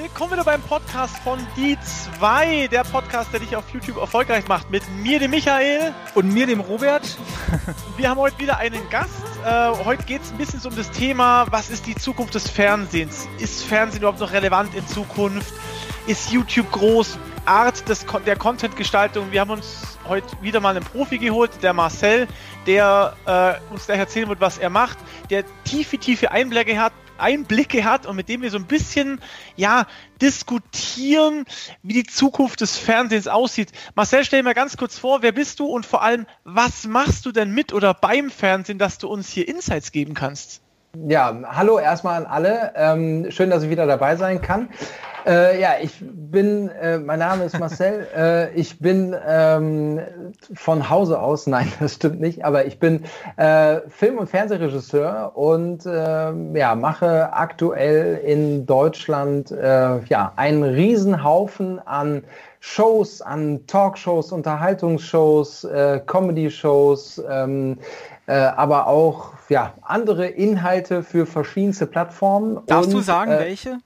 Willkommen wieder beim Podcast von Die 2, der Podcast, der dich auf YouTube erfolgreich macht. Mit mir, dem Michael. Und mir, dem Robert. Wir haben heute wieder einen Gast. Äh, heute geht es ein bisschen um das Thema, was ist die Zukunft des Fernsehens? Ist Fernsehen überhaupt noch relevant in Zukunft? Ist YouTube groß? Art des, der Content-Gestaltung. Wir haben uns heute wieder mal einen Profi geholt, der Marcel, der äh, uns gleich erzählen wird, was er macht, der tiefe, tiefe Einblicke hat, Einblicke hat und mit dem wir so ein bisschen ja diskutieren, wie die Zukunft des Fernsehens aussieht. Marcel, stell dir mal ganz kurz vor, wer bist du und vor allem, was machst du denn mit oder beim Fernsehen, dass du uns hier Insights geben kannst? Ja, hallo erstmal an alle. Ähm, schön, dass ich wieder dabei sein kann. Äh, ja, ich bin, äh, mein Name ist Marcel. äh, ich bin ähm, von Hause aus, nein, das stimmt nicht, aber ich bin äh, Film- und Fernsehregisseur und ähm, ja, mache aktuell in Deutschland äh, ja, einen Riesenhaufen an Shows, an Talkshows, Unterhaltungsshows, äh, Comedy-Shows, ähm, äh, aber auch ja, andere Inhalte für verschiedenste Plattformen. Darfst und, du sagen, äh, welche?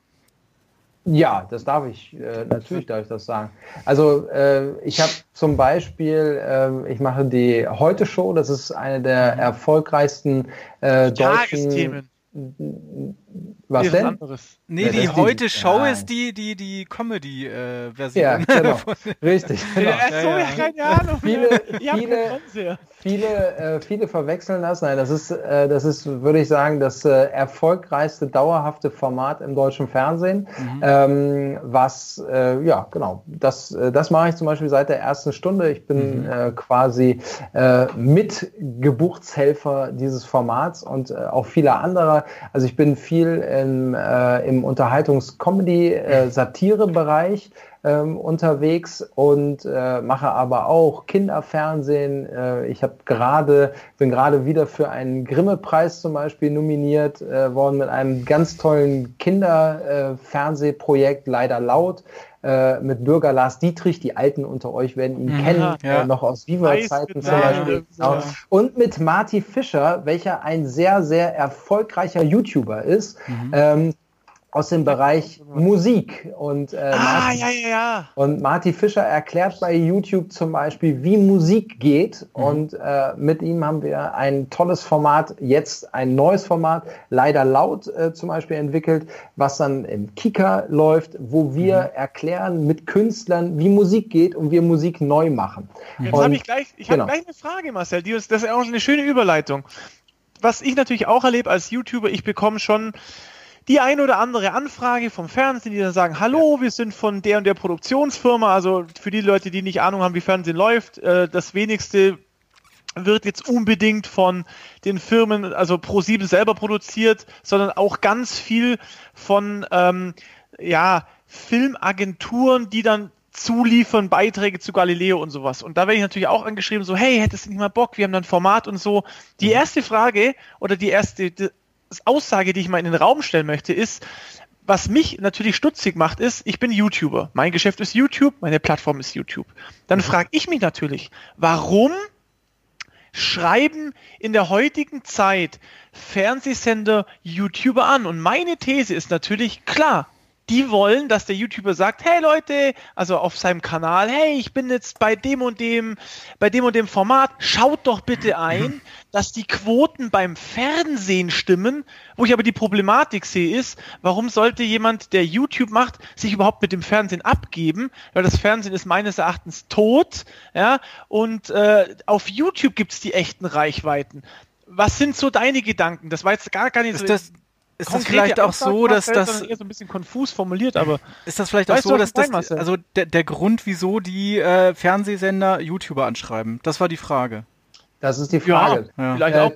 Ja, das darf ich. Äh, natürlich darf ich das sagen. Also äh, ich habe zum Beispiel, äh, ich mache die Heute Show. Das ist eine der erfolgreichsten äh, deutschen. Was denn? Anderes. Nee, die heute Show Nein. ist die, die, die Comedy-Version. ja, genau. Richtig. Genau. Ja, so, ja, ja. keine Ahnung. Viele, viele, viele, äh, viele verwechseln das. Nein, das ist, äh, das ist, würde ich sagen, das äh, erfolgreichste dauerhafte Format im deutschen Fernsehen. Mhm. Ähm, was, äh, ja, genau. Das, äh, das mache ich zum Beispiel seit der ersten Stunde. Ich bin mhm. Äh, quasi Mitgeburtshelfer dieses Formats und auch viele andere. Also ich bin viel in, im Unterhaltungs-Comedy-Satire-Bereich ähm, unterwegs und äh, mache aber auch Kinderfernsehen. Äh, ich habe gerade, bin gerade wieder für einen Grimme-Preis zum Beispiel nominiert äh, worden mit einem ganz tollen Kinderfernsehprojekt, leider laut. Äh, mit Bürger Lars Dietrich, die Alten unter euch werden ihn mhm, kennen, ja. äh, noch aus Viva-Zeiten zum Beispiel. Ja. Genau. Und mit Marty Fischer, welcher ein sehr, sehr erfolgreicher YouTuber ist, mhm. ähm, aus dem Bereich Musik. Und, äh, ah, Martin, ja, ja, ja. Und Marty Fischer erklärt bei YouTube zum Beispiel, wie Musik geht. Mhm. Und äh, mit ihm haben wir ein tolles Format, jetzt ein neues Format, leider laut äh, zum Beispiel entwickelt, was dann im Kika läuft, wo wir mhm. erklären mit Künstlern, wie Musik geht und wir Musik neu machen. Jetzt habe ich gleich, ich genau. habe gleich eine Frage, Marcel. Die, das ist auch eine schöne Überleitung. Was ich natürlich auch erlebe als YouTuber, ich bekomme schon die ein oder andere Anfrage vom Fernsehen, die dann sagen, hallo, wir sind von der und der Produktionsfirma, also für die Leute, die nicht Ahnung haben, wie Fernsehen läuft, äh, das wenigste wird jetzt unbedingt von den Firmen, also Pro7 selber produziert, sondern auch ganz viel von ähm, ja, Filmagenturen, die dann zuliefern, Beiträge zu Galileo und sowas. Und da werde ich natürlich auch angeschrieben, so, hey, hättest du nicht mal Bock, wir haben dann Format und so. Die mhm. erste Frage oder die erste, Aussage, die ich mal in den Raum stellen möchte, ist, was mich natürlich stutzig macht, ist, ich bin YouTuber. Mein Geschäft ist YouTube, meine Plattform ist YouTube. Dann mhm. frage ich mich natürlich, warum schreiben in der heutigen Zeit Fernsehsender YouTuber an? Und meine These ist natürlich klar, die wollen, dass der YouTuber sagt, hey Leute, also auf seinem Kanal, hey, ich bin jetzt bei dem und dem, bei dem und dem Format, schaut doch bitte ein, dass die Quoten beim Fernsehen stimmen. Wo ich aber die Problematik sehe, ist, warum sollte jemand, der YouTube macht, sich überhaupt mit dem Fernsehen abgeben? Weil das Fernsehen ist meines Erachtens tot, ja, und äh, auf YouTube gibt es die echten Reichweiten. Was sind so deine Gedanken? Das war jetzt gar, gar nicht ist so. Das, ist das vielleicht auch so, dass das eher so ein bisschen konfus formuliert, aber ist das vielleicht auch so, dass das also der, der Grund, wieso die äh, Fernsehsender YouTuber anschreiben? Das war die Frage. Das ist die Frage. Ja, vielleicht äh, auch.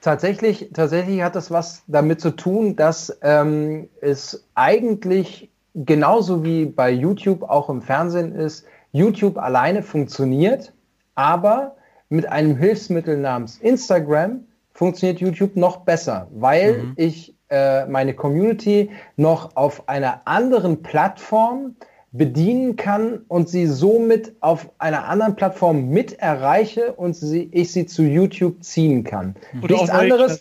Tatsächlich, tatsächlich hat das was damit zu tun, dass ähm, es eigentlich genauso wie bei YouTube auch im Fernsehen ist, YouTube alleine funktioniert, aber mit einem Hilfsmittel namens Instagram funktioniert YouTube noch besser, weil mhm. ich äh, meine Community noch auf einer anderen Plattform bedienen kann und sie somit auf einer anderen Plattform mit erreiche und sie, ich sie zu YouTube ziehen kann. Oder nichts anderes.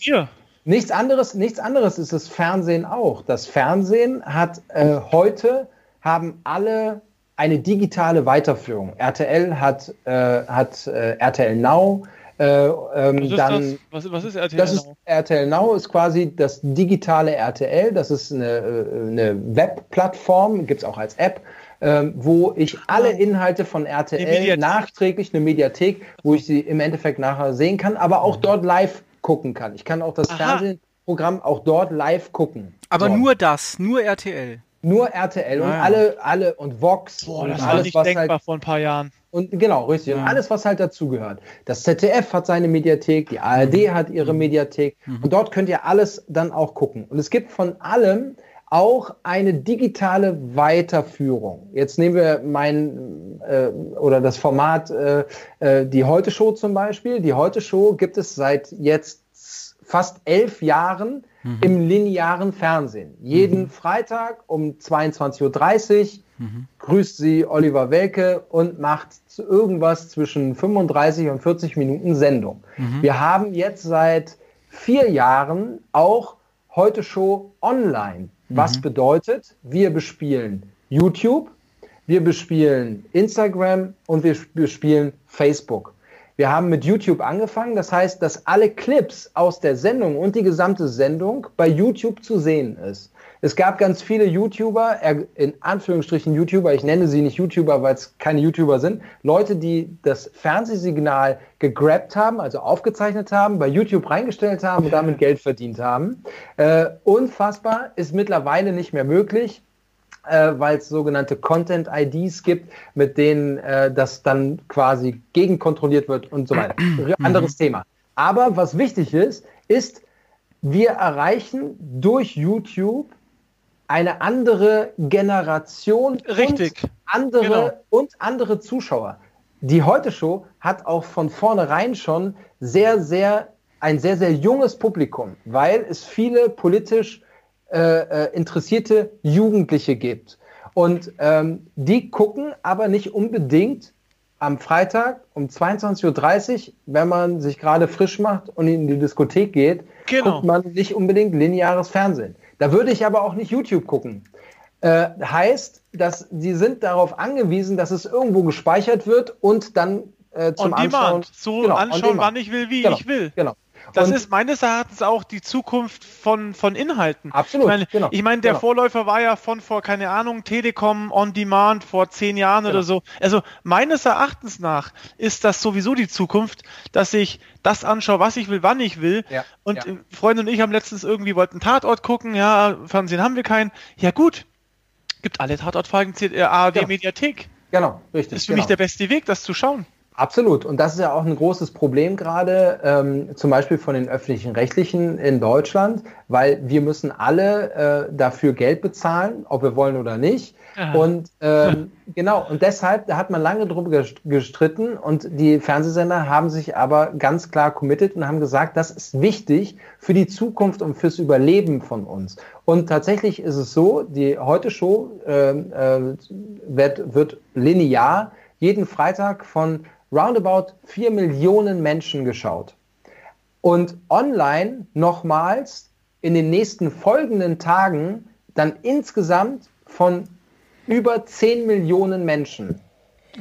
Nichts anderes, nichts anderes ist das Fernsehen auch. Das Fernsehen hat äh, heute haben alle eine digitale Weiterführung. RTL hat, äh, hat äh, RTL Now. Äh, ähm, was, dann, was, was, ist RTL das Now? Ist, RTL Now ist quasi das digitale RTL. Das ist eine, äh, eine Webplattform, gibt es auch als App. Ähm, wo ich alle Inhalte von RTL nachträglich, eine Mediathek, wo ich sie im Endeffekt nachher sehen kann, aber auch mhm. dort live gucken kann. Ich kann auch das Aha. Fernsehprogramm auch dort live gucken. Aber dort. nur das, nur RTL. Nur RTL und ah, ja. alle, alle und Vox Boah, und das alles, war nicht was denkbar halt, vor ein paar Jahren. Und genau, richtig. Ja. Und alles, was halt dazugehört. Das ZDF hat seine Mediathek, die ARD mhm. hat ihre mhm. Mediathek mhm. und dort könnt ihr alles dann auch gucken. Und es gibt von allem auch eine digitale Weiterführung. Jetzt nehmen wir mein äh, oder das Format äh, äh, die Heute Show zum Beispiel. Die Heute Show gibt es seit jetzt fast elf Jahren mhm. im linearen Fernsehen. Jeden mhm. Freitag um 22.30 Uhr mhm. grüßt sie Oliver Welke und macht irgendwas zwischen 35 und 40 Minuten Sendung. Mhm. Wir haben jetzt seit vier Jahren auch heute Show online. Was mhm. bedeutet, wir bespielen YouTube, wir bespielen Instagram und wir bespielen Facebook. Wir haben mit YouTube angefangen, das heißt, dass alle Clips aus der Sendung und die gesamte Sendung bei YouTube zu sehen ist. Es gab ganz viele YouTuber, in Anführungsstrichen YouTuber, ich nenne sie nicht YouTuber, weil es keine YouTuber sind, Leute, die das Fernsehsignal gegrabt haben, also aufgezeichnet haben, bei YouTube reingestellt haben und damit Geld verdient haben. Äh, unfassbar, ist mittlerweile nicht mehr möglich äh, weil es sogenannte Content-IDs gibt, mit denen äh, das dann quasi gegenkontrolliert wird und so weiter. Anderes mhm. Thema. Aber was wichtig ist, ist, wir erreichen durch YouTube eine andere Generation Richtig. und andere, genau. und andere Zuschauer. Die Heute-Show hat auch von vornherein schon sehr, sehr, ein sehr, sehr junges Publikum, weil es viele politisch äh, äh, interessierte Jugendliche gibt. Und ähm, die gucken aber nicht unbedingt am Freitag um 22.30 Uhr, wenn man sich gerade frisch macht und in die Diskothek geht, genau. guckt man nicht unbedingt lineares Fernsehen. Da würde ich aber auch nicht YouTube gucken. Äh, heißt, dass sie sind darauf angewiesen, dass es irgendwo gespeichert wird und dann äh, zum on Anschauen. Demand. So genau, anschauen, wann ich will, wie genau, ich will. Genau. Das und ist meines Erachtens auch die Zukunft von, von Inhalten. Absolut. Ich meine, genau, ich mein, der genau. Vorläufer war ja von vor, keine Ahnung, Telekom on Demand vor zehn Jahren genau. oder so. Also meines Erachtens nach ist das sowieso die Zukunft, dass ich das anschaue, was ich will, wann ich will. Ja, und ja. Freunde und ich haben letztens irgendwie wollten Tatort gucken, ja, Fernsehen haben wir keinen. Ja gut, gibt alle Tatortfolgen, äh, ARD genau. Mediathek. Genau, richtig. Das ist für mich genau. der beste Weg, das zu schauen. Absolut. Und das ist ja auch ein großes Problem gerade, ähm, zum Beispiel von den öffentlichen Rechtlichen in Deutschland, weil wir müssen alle äh, dafür Geld bezahlen, ob wir wollen oder nicht. Aha. Und ähm, genau, und deshalb, da hat man lange drüber gestritten und die Fernsehsender haben sich aber ganz klar committed und haben gesagt, das ist wichtig für die Zukunft und fürs Überleben von uns. Und tatsächlich ist es so, die heute Show äh, äh, wird, wird linear jeden Freitag von roundabout 4 Millionen Menschen geschaut. Und online nochmals in den nächsten folgenden Tagen dann insgesamt von über 10 Millionen Menschen.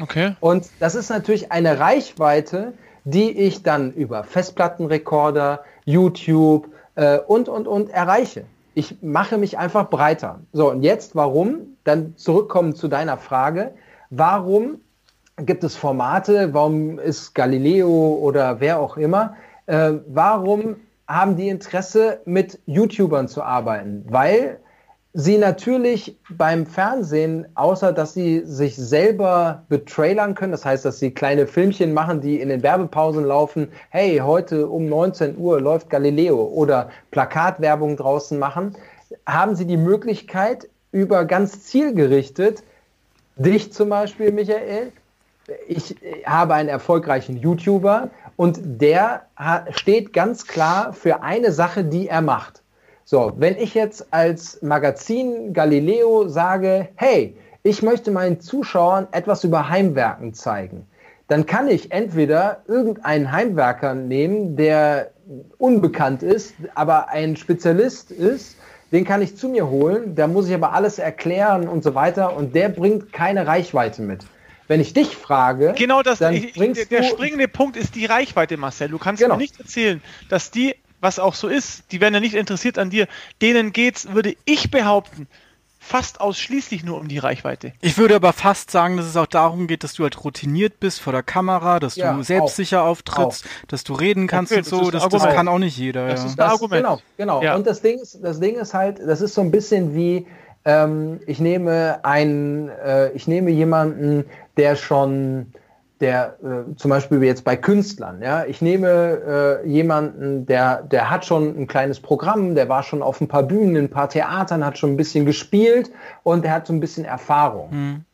Okay. Und das ist natürlich eine Reichweite, die ich dann über Festplattenrekorder, YouTube äh, und, und, und erreiche. Ich mache mich einfach breiter. So, und jetzt warum? Dann zurückkommen zu deiner Frage. Warum gibt es Formate, warum ist Galileo oder wer auch immer, äh, warum haben die Interesse, mit YouTubern zu arbeiten? Weil sie natürlich beim Fernsehen, außer dass sie sich selber betrailern können, das heißt, dass sie kleine Filmchen machen, die in den Werbepausen laufen, hey, heute um 19 Uhr läuft Galileo oder Plakatwerbung draußen machen, haben sie die Möglichkeit, über ganz zielgerichtet, dich zum Beispiel, Michael, ich habe einen erfolgreichen YouTuber und der steht ganz klar für eine Sache, die er macht. So, wenn ich jetzt als Magazin Galileo sage, hey, ich möchte meinen Zuschauern etwas über Heimwerken zeigen, dann kann ich entweder irgendeinen Heimwerker nehmen, der unbekannt ist, aber ein Spezialist ist, den kann ich zu mir holen, da muss ich aber alles erklären und so weiter und der bringt keine Reichweite mit. Wenn ich dich frage, genau das, dann ich, bringst der, der springende Punkt ist die Reichweite, Marcel. Du kannst genau. mir nicht erzählen, dass die, was auch so ist, die werden ja nicht interessiert an dir. Denen geht's, würde ich behaupten, fast ausschließlich nur um die Reichweite. Ich würde aber fast sagen, dass es auch darum geht, dass du halt routiniert bist vor der Kamera, dass ja, du selbstsicher auch. auftrittst, auch. dass du reden kannst okay, und so. Das, das, kann auch nicht jeder. Das ja. ist ein Argument. Genau, genau. Ja. Und das Ding, ist, das Ding ist halt, das ist so ein bisschen wie, ähm, ich nehme einen, äh, ich nehme jemanden, der schon der äh, zum Beispiel jetzt bei Künstlern, ja, ich nehme äh, jemanden, der, der hat schon ein kleines Programm, der war schon auf ein paar Bühnen, ein paar Theatern, hat schon ein bisschen gespielt und der hat so ein bisschen Erfahrung. Mhm.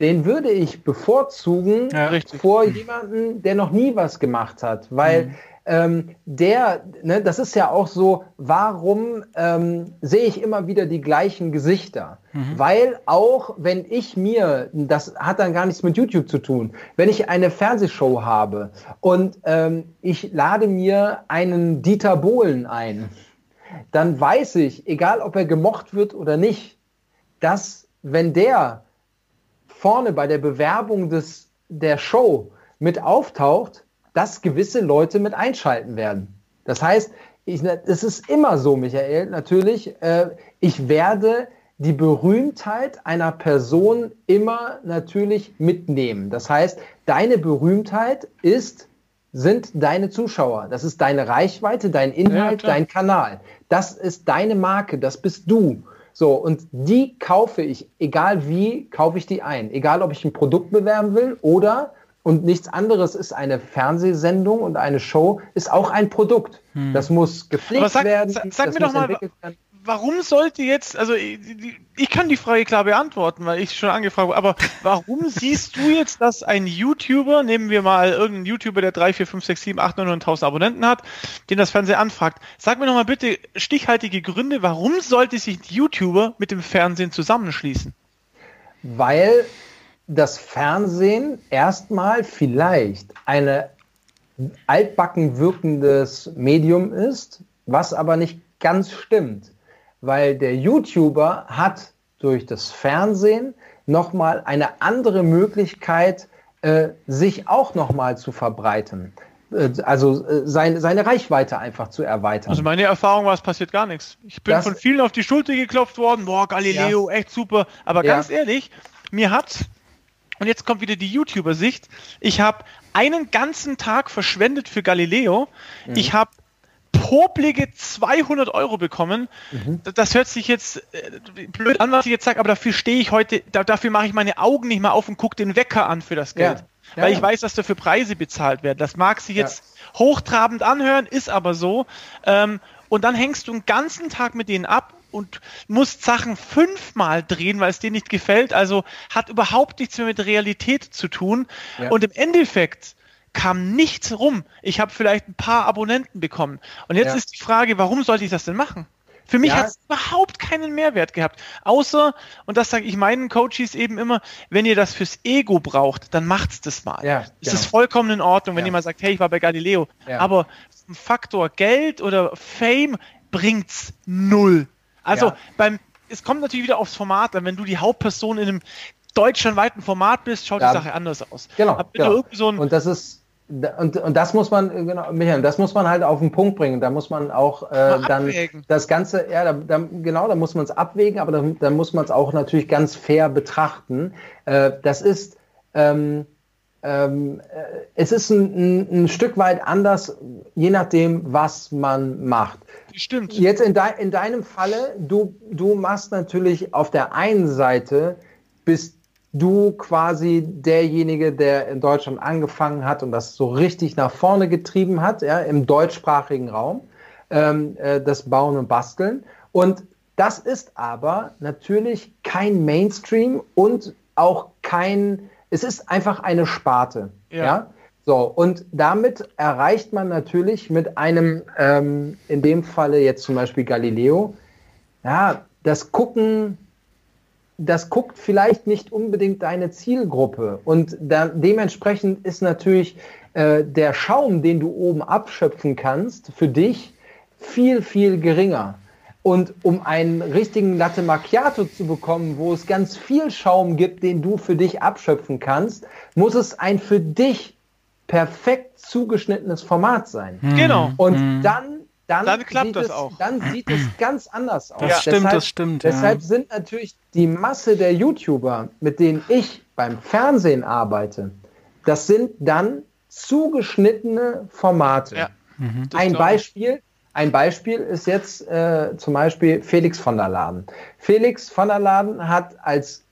Den würde ich bevorzugen ja, vor jemanden, der noch nie was gemacht hat, weil mhm ähm, der, ne, das ist ja auch so, warum ähm, sehe ich immer wieder die gleichen Gesichter? Mhm. Weil auch wenn ich mir, das hat dann gar nichts mit YouTube zu tun, wenn ich eine Fernsehshow habe und ähm, ich lade mir einen Dieter Bohlen ein, dann weiß ich, egal ob er gemocht wird oder nicht, dass wenn der vorne bei der Bewerbung des, der Show mit auftaucht, dass gewisse Leute mit einschalten werden. Das heißt, es ist immer so, Michael, natürlich, äh, ich werde die Berühmtheit einer Person immer natürlich mitnehmen. Das heißt, deine Berühmtheit ist, sind deine Zuschauer. Das ist deine Reichweite, dein Inhalt, ja, dein Kanal. Das ist deine Marke, das bist du. So, und die kaufe ich, egal wie, kaufe ich die ein. Egal, ob ich ein Produkt bewerben will oder und nichts anderes ist eine Fernsehsendung und eine Show ist auch ein Produkt. Hm. Das muss gepflegt sag, werden. Sag, sag mir doch mal, warum sollte jetzt, also ich, ich, kann die Frage klar beantworten, weil ich schon angefragt habe, aber warum siehst du jetzt, dass ein YouTuber, nehmen wir mal irgendeinen YouTuber, der 3, 4, 5, 6, 7, 8, 9, 9.000 Abonnenten hat, den das Fernsehen anfragt, sag mir doch mal bitte stichhaltige Gründe, warum sollte sich ein YouTuber mit dem Fernsehen zusammenschließen? Weil das Fernsehen erstmal vielleicht eine altbacken wirkendes Medium ist, was aber nicht ganz stimmt, weil der YouTuber hat durch das Fernsehen nochmal eine andere Möglichkeit, äh, sich auch nochmal zu verbreiten. Äh, also äh, seine, seine Reichweite einfach zu erweitern. Also meine Erfahrung war, es passiert gar nichts. Ich bin das, von vielen auf die Schulter geklopft worden, boah, Galileo, ja. echt super. Aber ganz ja. ehrlich, mir hat und jetzt kommt wieder die YouTuber-Sicht. Ich habe einen ganzen Tag verschwendet für Galileo. Mhm. Ich habe poplige 200 Euro bekommen. Mhm. Das hört sich jetzt äh, blöd an, was ich jetzt sage, aber dafür stehe ich heute, da, dafür mache ich meine Augen nicht mehr auf und gucke den Wecker an für das Geld. Ja. Ja, weil ich weiß, dass dafür Preise bezahlt werden. Das mag sich jetzt hochtrabend anhören, ist aber so. Ähm, und dann hängst du einen ganzen Tag mit denen ab und musst Sachen fünfmal drehen, weil es dir nicht gefällt. Also hat überhaupt nichts mehr mit Realität zu tun. Ja. Und im Endeffekt kam nichts rum. Ich habe vielleicht ein paar Abonnenten bekommen. Und jetzt ja. ist die Frage, warum sollte ich das denn machen? Für mich ja. hat es überhaupt keinen Mehrwert gehabt. Außer, und das sage ich meinen Coaches eben immer, wenn ihr das fürs Ego braucht, dann macht's das mal. Ja, es genau. ist vollkommen in Ordnung, wenn ja. jemand sagt, hey, ich war bei Galileo. Ja. Aber Faktor Geld oder Fame bringt's null. Also ja. beim, es kommt natürlich wieder aufs Format an. Wenn du die Hauptperson in einem deutschlandweiten Format bist, schaut ja. die Sache anders aus. Genau. genau. So und das ist und, und das muss man, genau, Michael, das muss man halt auf den Punkt bringen. Da muss man auch äh, dann das Ganze, ja, da, da, genau, da muss man es abwägen, aber dann da muss man es auch natürlich ganz fair betrachten. Äh, das ist, ähm, ähm, äh, es ist ein, ein, ein, Stück weit anders, je nachdem, was man macht. Stimmt. Jetzt in, de, in deinem Falle, du, du machst natürlich auf der einen Seite, bist du quasi derjenige, der in Deutschland angefangen hat und das so richtig nach vorne getrieben hat, ja, im deutschsprachigen Raum, ähm, äh, das Bauen und Basteln. Und das ist aber natürlich kein Mainstream und auch kein es ist einfach eine Sparte. Ja. ja? So, und damit erreicht man natürlich mit einem, ähm, in dem Falle jetzt zum Beispiel Galileo, ja, das gucken das guckt vielleicht nicht unbedingt deine Zielgruppe. Und da, dementsprechend ist natürlich äh, der Schaum, den du oben abschöpfen kannst, für dich viel, viel geringer. Und um einen richtigen Latte Macchiato zu bekommen, wo es ganz viel Schaum gibt, den du für dich abschöpfen kannst, muss es ein für dich perfekt zugeschnittenes Format sein. Mhm. Genau. Und mhm. dann dann, dann klappt das es, auch. Dann sieht es ganz anders aus. Das ja. stimmt, deshalb, das stimmt. Deshalb ja. sind natürlich die Masse der YouTuber, mit denen ich beim Fernsehen arbeite, das sind dann zugeschnittene Formate. Ja. Mhm, ein Beispiel, ein Beispiel ist jetzt äh, zum Beispiel Felix von der Laden. Felix von der Laden hat als,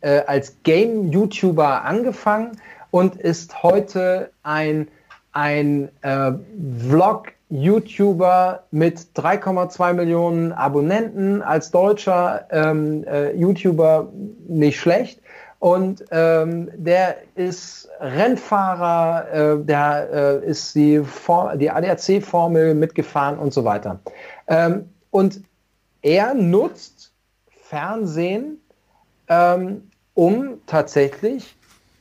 äh, als Game-YouTuber angefangen und ist heute ein, ein äh, Vlog YouTuber mit 3,2 Millionen Abonnenten, als deutscher ähm, äh, YouTuber nicht schlecht. Und ähm, der ist Rennfahrer, äh, der äh, ist die, die ADAC-Formel mitgefahren und so weiter. Ähm, und er nutzt Fernsehen, ähm, um tatsächlich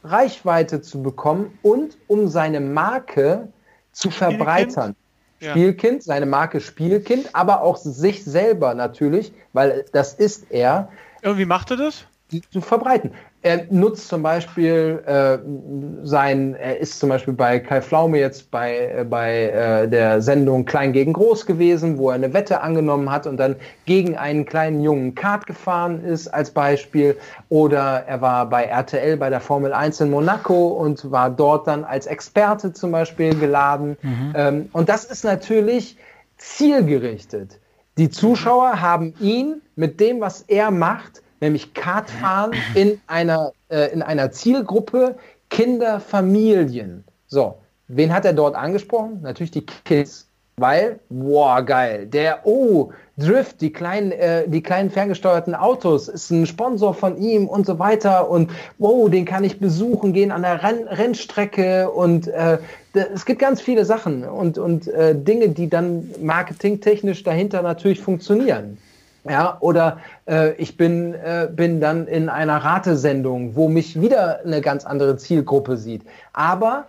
Reichweite zu bekommen und um seine Marke zu verbreitern. Ja. Spielkind, seine Marke Spielkind, aber auch sich selber natürlich, weil das ist er. Irgendwie macht er das? Zu verbreiten. Er nutzt zum Beispiel äh, sein, er ist zum Beispiel bei Kai Flaume jetzt bei, äh, bei äh, der Sendung Klein gegen Groß gewesen, wo er eine Wette angenommen hat und dann gegen einen kleinen jungen Kart gefahren ist als Beispiel. Oder er war bei RTL bei der Formel 1 in Monaco und war dort dann als Experte zum Beispiel geladen. Mhm. Ähm, und das ist natürlich zielgerichtet. Die Zuschauer haben ihn mit dem, was er macht, nämlich Kartfahren in einer, äh, in einer Zielgruppe Kinder, Familien. So, wen hat er dort angesprochen? Natürlich die Kids. Weil, boah, geil, der, oh, Drift, die kleinen, äh, die kleinen ferngesteuerten Autos, ist ein Sponsor von ihm und so weiter und wow, den kann ich besuchen, gehen an der Renn Rennstrecke und äh, es gibt ganz viele Sachen und, und äh, Dinge, die dann marketingtechnisch dahinter natürlich funktionieren. Ja, oder äh, ich bin, äh, bin dann in einer Ratesendung, wo mich wieder eine ganz andere Zielgruppe sieht. Aber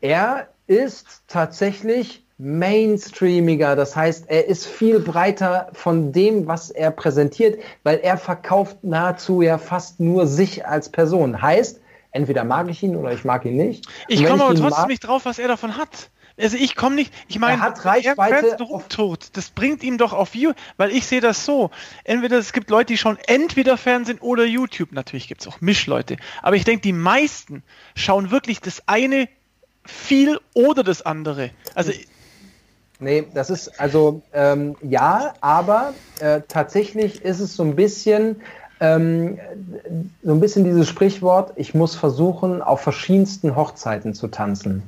er ist tatsächlich mainstreamiger. Das heißt, er ist viel breiter von dem, was er präsentiert, weil er verkauft nahezu ja fast nur sich als Person. Heißt, entweder mag ich ihn oder ich mag ihn nicht. Ich komme aber trotzdem mag, nicht drauf, was er davon hat. Also ich komme nicht, ich meine, er hat Reichweite rumtut, das bringt ihm doch auf View, weil ich sehe das so. Entweder es gibt Leute, die schauen entweder Fernsehen oder YouTube. Natürlich gibt es auch Mischleute. Aber ich denke, die meisten schauen wirklich das eine viel oder das andere. Also Nee, das ist also ähm, ja, aber äh, tatsächlich ist es so ein bisschen ähm, so ein bisschen dieses Sprichwort, ich muss versuchen, auf verschiedensten Hochzeiten zu tanzen.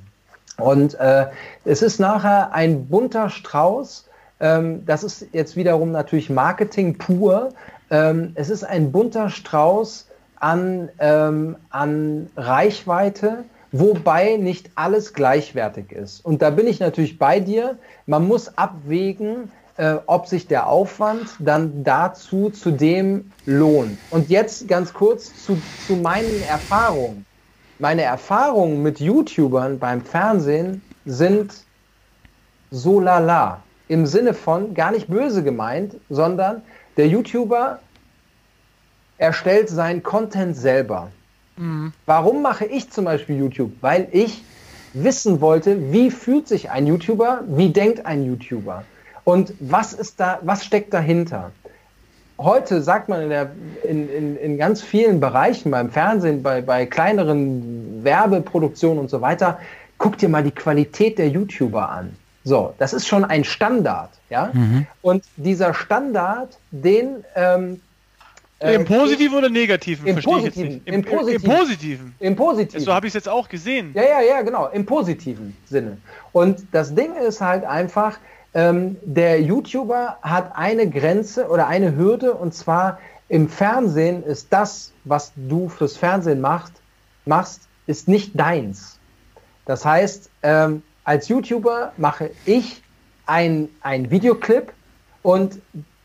Und äh, es ist nachher ein bunter Strauß. Ähm, das ist jetzt wiederum natürlich Marketing pur. Ähm, es ist ein bunter Strauß an, ähm, an Reichweite, wobei nicht alles gleichwertig ist. Und da bin ich natürlich bei dir. Man muss abwägen, äh, ob sich der Aufwand dann dazu zu dem lohnt. Und jetzt ganz kurz zu, zu meinen Erfahrungen meine Erfahrungen mit YouTubern beim Fernsehen sind so lala. Im Sinne von gar nicht böse gemeint, sondern der YouTuber erstellt seinen Content selber. Mhm. Warum mache ich zum Beispiel YouTube? Weil ich wissen wollte, wie fühlt sich ein YouTuber, wie denkt ein YouTuber und was ist da, was steckt dahinter? Heute sagt man in, der, in, in, in ganz vielen Bereichen, beim Fernsehen, bei, bei kleineren Werbeproduktionen und so weiter, guck dir mal die Qualität der YouTuber an. So, das ist schon ein Standard, ja. Mhm. Und dieser Standard, den ähm, äh, Im positiven oder negativen? Im positiven. Im, Im, positiven. Im positiven. Im positiven. So habe ich es jetzt auch gesehen. Ja, ja, ja, genau. Im positiven Sinne. Und das Ding ist halt einfach, ähm, der YouTuber hat eine Grenze oder eine Hürde und zwar im Fernsehen ist das, was du fürs Fernsehen macht, machst, ist nicht deins. Das heißt, ähm, als YouTuber mache ich ein, ein Videoclip und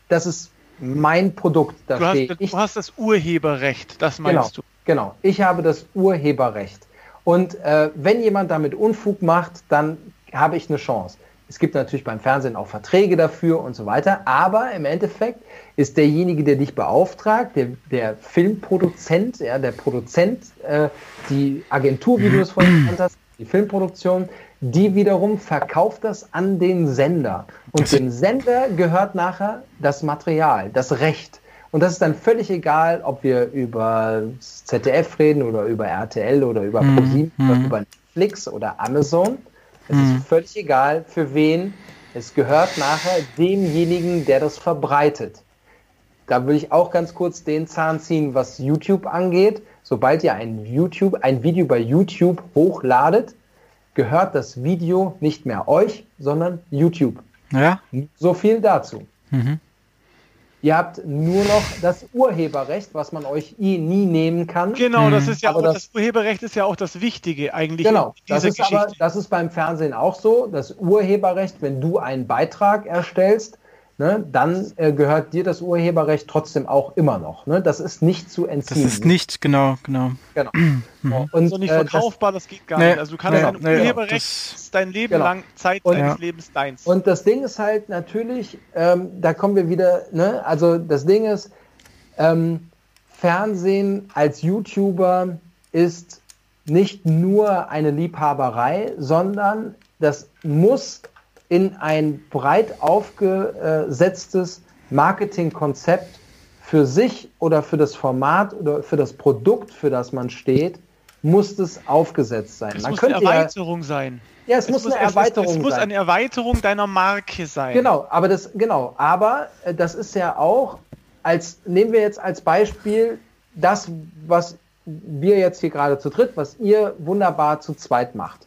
das ist mein Produkt. Da du, hast, ich, du hast das Urheberrecht, das meinst genau, du. Genau, ich habe das Urheberrecht. Und äh, wenn jemand damit Unfug macht, dann habe ich eine Chance. Es gibt natürlich beim Fernsehen auch Verträge dafür und so weiter, aber im Endeffekt ist derjenige, der dich beauftragt, der, der Filmproduzent, ja, der Produzent, äh, die Agentur, wie du es vorhin genannt hast, die Filmproduktion, die wiederum verkauft das an den Sender. Und dem Sender gehört nachher das Material, das Recht. Und das ist dann völlig egal, ob wir über ZDF reden oder über RTL oder über mhm. ProSieben mhm. oder über Netflix oder Amazon. Es mhm. ist völlig egal, für wen. Es gehört nachher demjenigen, der das verbreitet. Da will ich auch ganz kurz den Zahn ziehen, was YouTube angeht. Sobald ihr ein YouTube, ein Video bei YouTube hochladet, gehört das Video nicht mehr euch, sondern YouTube. Ja. So viel dazu. Mhm. Ihr habt nur noch das Urheberrecht, was man euch nie nehmen kann. Genau, das mhm. ist ja aber auch, das, das, Urheberrecht ist ja auch das Wichtige eigentlich. Genau, das ist Geschichte. aber, das ist beim Fernsehen auch so. Das Urheberrecht, wenn du einen Beitrag erstellst, ne, dann äh, gehört dir das Urheberrecht trotzdem auch immer noch. Ne? Das ist nicht zu entziehen. Das ist nicht, genau, genau. Genau. Mhm. Und so nicht äh, verkaufbar, das, das, geht gar nee, nicht. Also du kannst nee, dein nee, Urheberrecht das, dein Leben genau. lang, Zeit und, deines ja. Lebens deins. Und das Ding ist halt natürlich, ähm, da kommen wir wieder, ne, also das Ding ist, ähm, Fernsehen als YouTuber ist nicht nur eine Liebhaberei, sondern das muss in ein breit aufgesetztes Marketingkonzept für sich oder für das Format oder für das Produkt, für das man steht, muss es aufgesetzt sein. Es man muss eine Erweiterung ja, sein. Ja, es, es muss, muss, eine Erweiterung sein. Es, es muss eine Erweiterung deiner Marke sein. Genau, aber das genau, aber äh, das ist ja auch als nehmen wir jetzt als Beispiel das, was wir jetzt hier gerade zu dritt, was ihr wunderbar zu zweit macht.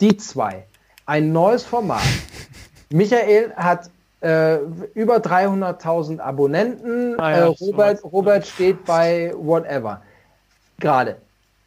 Die zwei ein neues Format. Michael hat äh, über 300.000 Abonnenten. Ah, ja, äh, Robert, so Robert steht bei whatever. Gerade.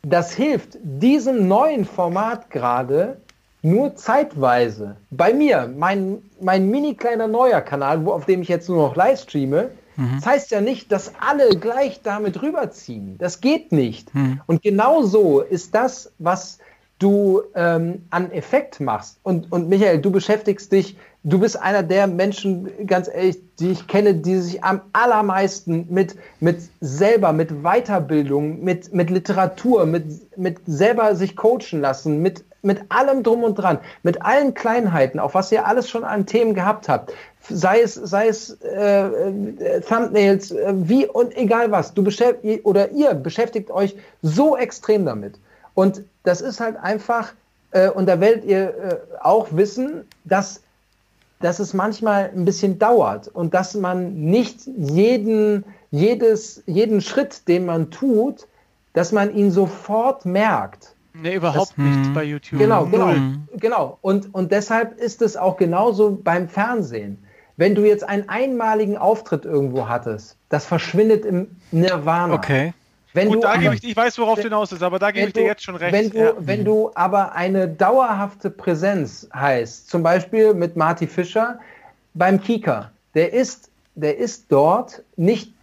Das hilft diesem neuen Format gerade nur zeitweise. Bei mir, mein, mein mini kleiner neuer Kanal, wo, auf dem ich jetzt nur noch live streame, mhm. das heißt ja nicht, dass alle gleich damit rüberziehen. Das geht nicht. Mhm. Und genau so ist das, was du ähm, an Effekt machst. Und, und Michael, du beschäftigst dich, du bist einer der Menschen, ganz ehrlich, die ich kenne, die sich am allermeisten mit, mit selber, mit Weiterbildung, mit, mit Literatur, mit, mit selber sich coachen lassen, mit, mit allem drum und dran, mit allen Kleinheiten, auf was ihr alles schon an Themen gehabt habt. Sei es, sei es äh, äh, Thumbnails, äh, wie und egal was, du beschäftigt oder ihr beschäftigt euch so extrem damit. Und das ist halt einfach, äh, und da werdet ihr äh, auch wissen, dass, dass es manchmal ein bisschen dauert und dass man nicht jeden, jedes, jeden Schritt, den man tut, dass man ihn sofort merkt. Nee, überhaupt das, nicht bei YouTube. Genau, genau, genau. Und, und deshalb ist es auch genauso beim Fernsehen. Wenn du jetzt einen einmaligen Auftritt irgendwo hattest, das verschwindet im Nirvana. Okay. Wenn Gut, du, da gebe ich, ich weiß, worauf du hinaus ist, aber da gebe ich dir jetzt schon recht. Wenn du, ja. wenn du aber eine dauerhafte Präsenz heißt, zum Beispiel mit Marty Fischer beim Kika, der ist, der ist dort nicht,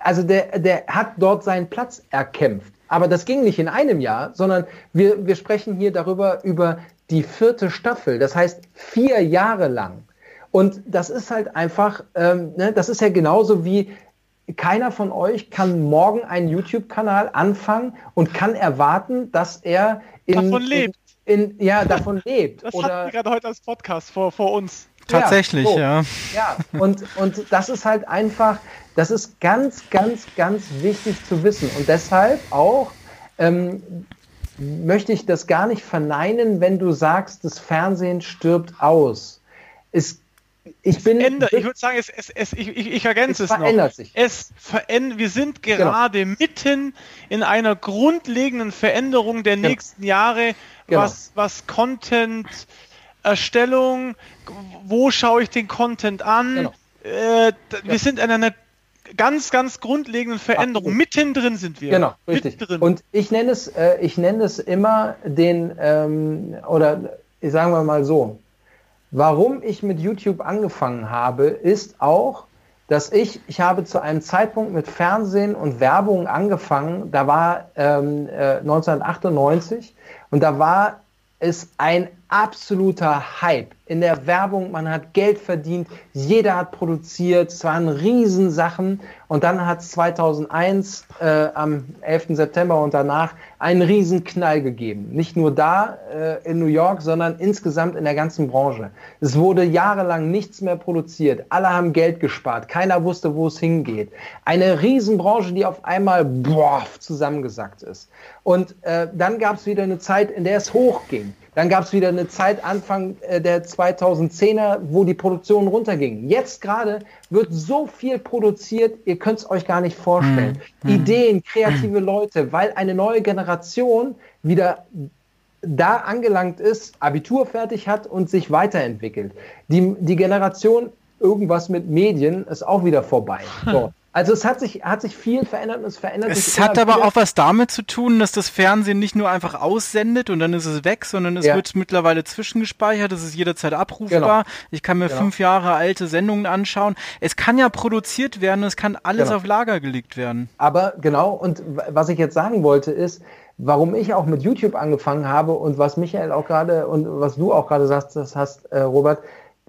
also der, der hat dort seinen Platz erkämpft. Aber das ging nicht in einem Jahr, sondern wir, wir sprechen hier darüber, über die vierte Staffel. Das heißt, vier Jahre lang. Und das ist halt einfach, ähm, ne, das ist ja genauso wie keiner von euch kann morgen einen YouTube-Kanal anfangen und kann erwarten, dass er in, davon lebt. In, in, ja, davon lebt. Das Oder, hatten wir gerade heute als Podcast vor, vor uns. Tatsächlich, ja. So. Ja, ja. Und, und das ist halt einfach, das ist ganz, ganz, ganz wichtig zu wissen. Und deshalb auch ähm, möchte ich das gar nicht verneinen, wenn du sagst, das Fernsehen stirbt aus. Es ich bin. Ändert, ich würde sagen, es, es, es, ich, ich, ergänze es, es verändert noch. sich. Es verändert, wir sind genau. gerade genau. mitten in einer grundlegenden Veränderung der genau. nächsten Jahre, genau. was, was Content, Erstellung, wo schaue ich den Content an? Genau. Äh, wir sind in einer ganz, ganz grundlegenden Veränderung. Mittendrin sind wir. Genau, richtig. Mittendrin. Und ich nenne es, äh, ich nenne es immer den, ähm, oder sagen wir mal so, Warum ich mit YouTube angefangen habe, ist auch, dass ich, ich habe zu einem Zeitpunkt mit Fernsehen und Werbung angefangen, da war ähm, äh, 1998 und da war es ein absoluter Hype. In der Werbung, man hat Geld verdient, jeder hat produziert, es waren Riesensachen und dann hat es 2001 äh, am 11. September und danach einen Riesenknall gegeben. Nicht nur da äh, in New York, sondern insgesamt in der ganzen Branche. Es wurde jahrelang nichts mehr produziert, alle haben Geld gespart, keiner wusste, wo es hingeht. Eine Riesenbranche, die auf einmal boah, zusammengesackt ist. Und äh, dann gab es wieder eine Zeit, in der es hochging. Dann gab es wieder eine Zeit Anfang äh, der 2010er, wo die Produktion runterging. Jetzt gerade wird so viel produziert, ihr könnt es euch gar nicht vorstellen. Hm. Ideen, kreative Leute, weil eine neue Generation wieder da angelangt ist, Abitur fertig hat und sich weiterentwickelt. Die, die Generation irgendwas mit Medien ist auch wieder vorbei. So. Also es hat sich, hat sich viel verändert und es verändert es sich. Es hat aber wieder. auch was damit zu tun, dass das Fernsehen nicht nur einfach aussendet und dann ist es weg, sondern es ja. wird mittlerweile zwischengespeichert, es ist jederzeit abrufbar. Genau. Ich kann mir genau. fünf Jahre alte Sendungen anschauen. Es kann ja produziert werden, es kann alles genau. auf Lager gelegt werden. Aber genau, und was ich jetzt sagen wollte ist, warum ich auch mit YouTube angefangen habe und was Michael auch gerade und was du auch gerade sagst, das hast, äh, Robert,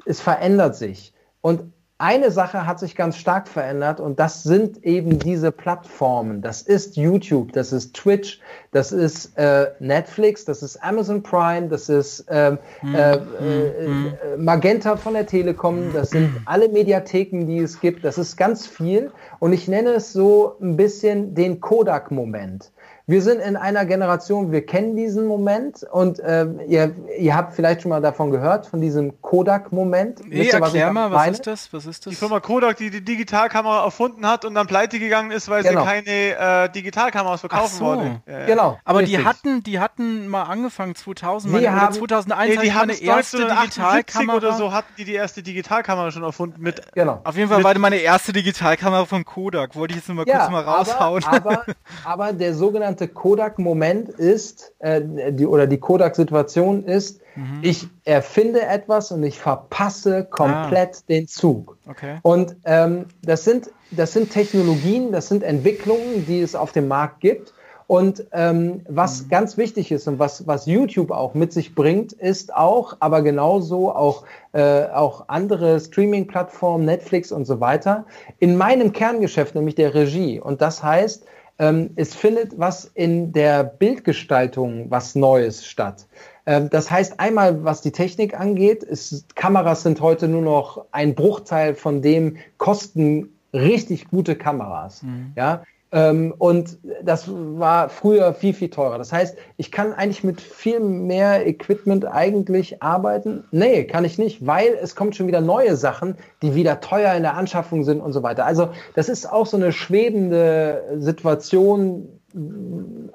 es verändert sich. Und eine Sache hat sich ganz stark verändert und das sind eben diese Plattformen. Das ist YouTube, das ist Twitch, das ist äh, Netflix, das ist Amazon Prime, das ist ähm, hm, äh, hm, äh, hm. Magenta von der Telekom, das sind alle Mediatheken, die es gibt. Das ist ganz viel und ich nenne es so ein bisschen den Kodak-Moment. Wir sind in einer Generation, wir kennen diesen Moment und äh, ihr, ihr habt vielleicht schon mal davon gehört, von diesem Kodak-Moment. Nee, erklär mal, was ist das? Was ist das? Die Firma Kodak, die die Digitalkamera erfunden hat und dann pleite gegangen ist, weil genau. sie keine äh, Digitalkameras verkaufen so. wollte. Ja, ja. Genau. Aber richtig. die hatten, die hatten mal angefangen 2000, meine, haben, 2001 nee, die haben meine erste Digitalkamera oder so hatten die die erste Digitalkamera schon erfunden mit. Genau. Auf jeden Fall war meine erste Digitalkamera von Kodak. Wollte ich jetzt nur mal ja, kurz mal raushauen. Aber, aber, aber der sogenannte sogenannte Kodak-Moment ist, äh, die, oder die Kodak-Situation ist, mhm. ich erfinde etwas und ich verpasse komplett ah. den Zug. Okay. Und ähm, das, sind, das sind Technologien, das sind Entwicklungen, die es auf dem Markt gibt. Und ähm, was mhm. ganz wichtig ist und was, was YouTube auch mit sich bringt, ist auch, aber genauso auch, äh, auch andere Streaming-Plattformen, Netflix und so weiter, in meinem Kerngeschäft, nämlich der Regie. Und das heißt, ähm, es findet was in der Bildgestaltung, was Neues statt. Ähm, das heißt einmal, was die Technik angeht, ist, Kameras sind heute nur noch ein Bruchteil von dem kosten richtig gute Kameras. Mhm. Ja, und das war früher viel, viel teurer. Das heißt, ich kann eigentlich mit viel mehr Equipment eigentlich arbeiten. Nee, kann ich nicht, weil es kommt schon wieder neue Sachen, die wieder teuer in der Anschaffung sind und so weiter. Also das ist auch so eine schwebende Situation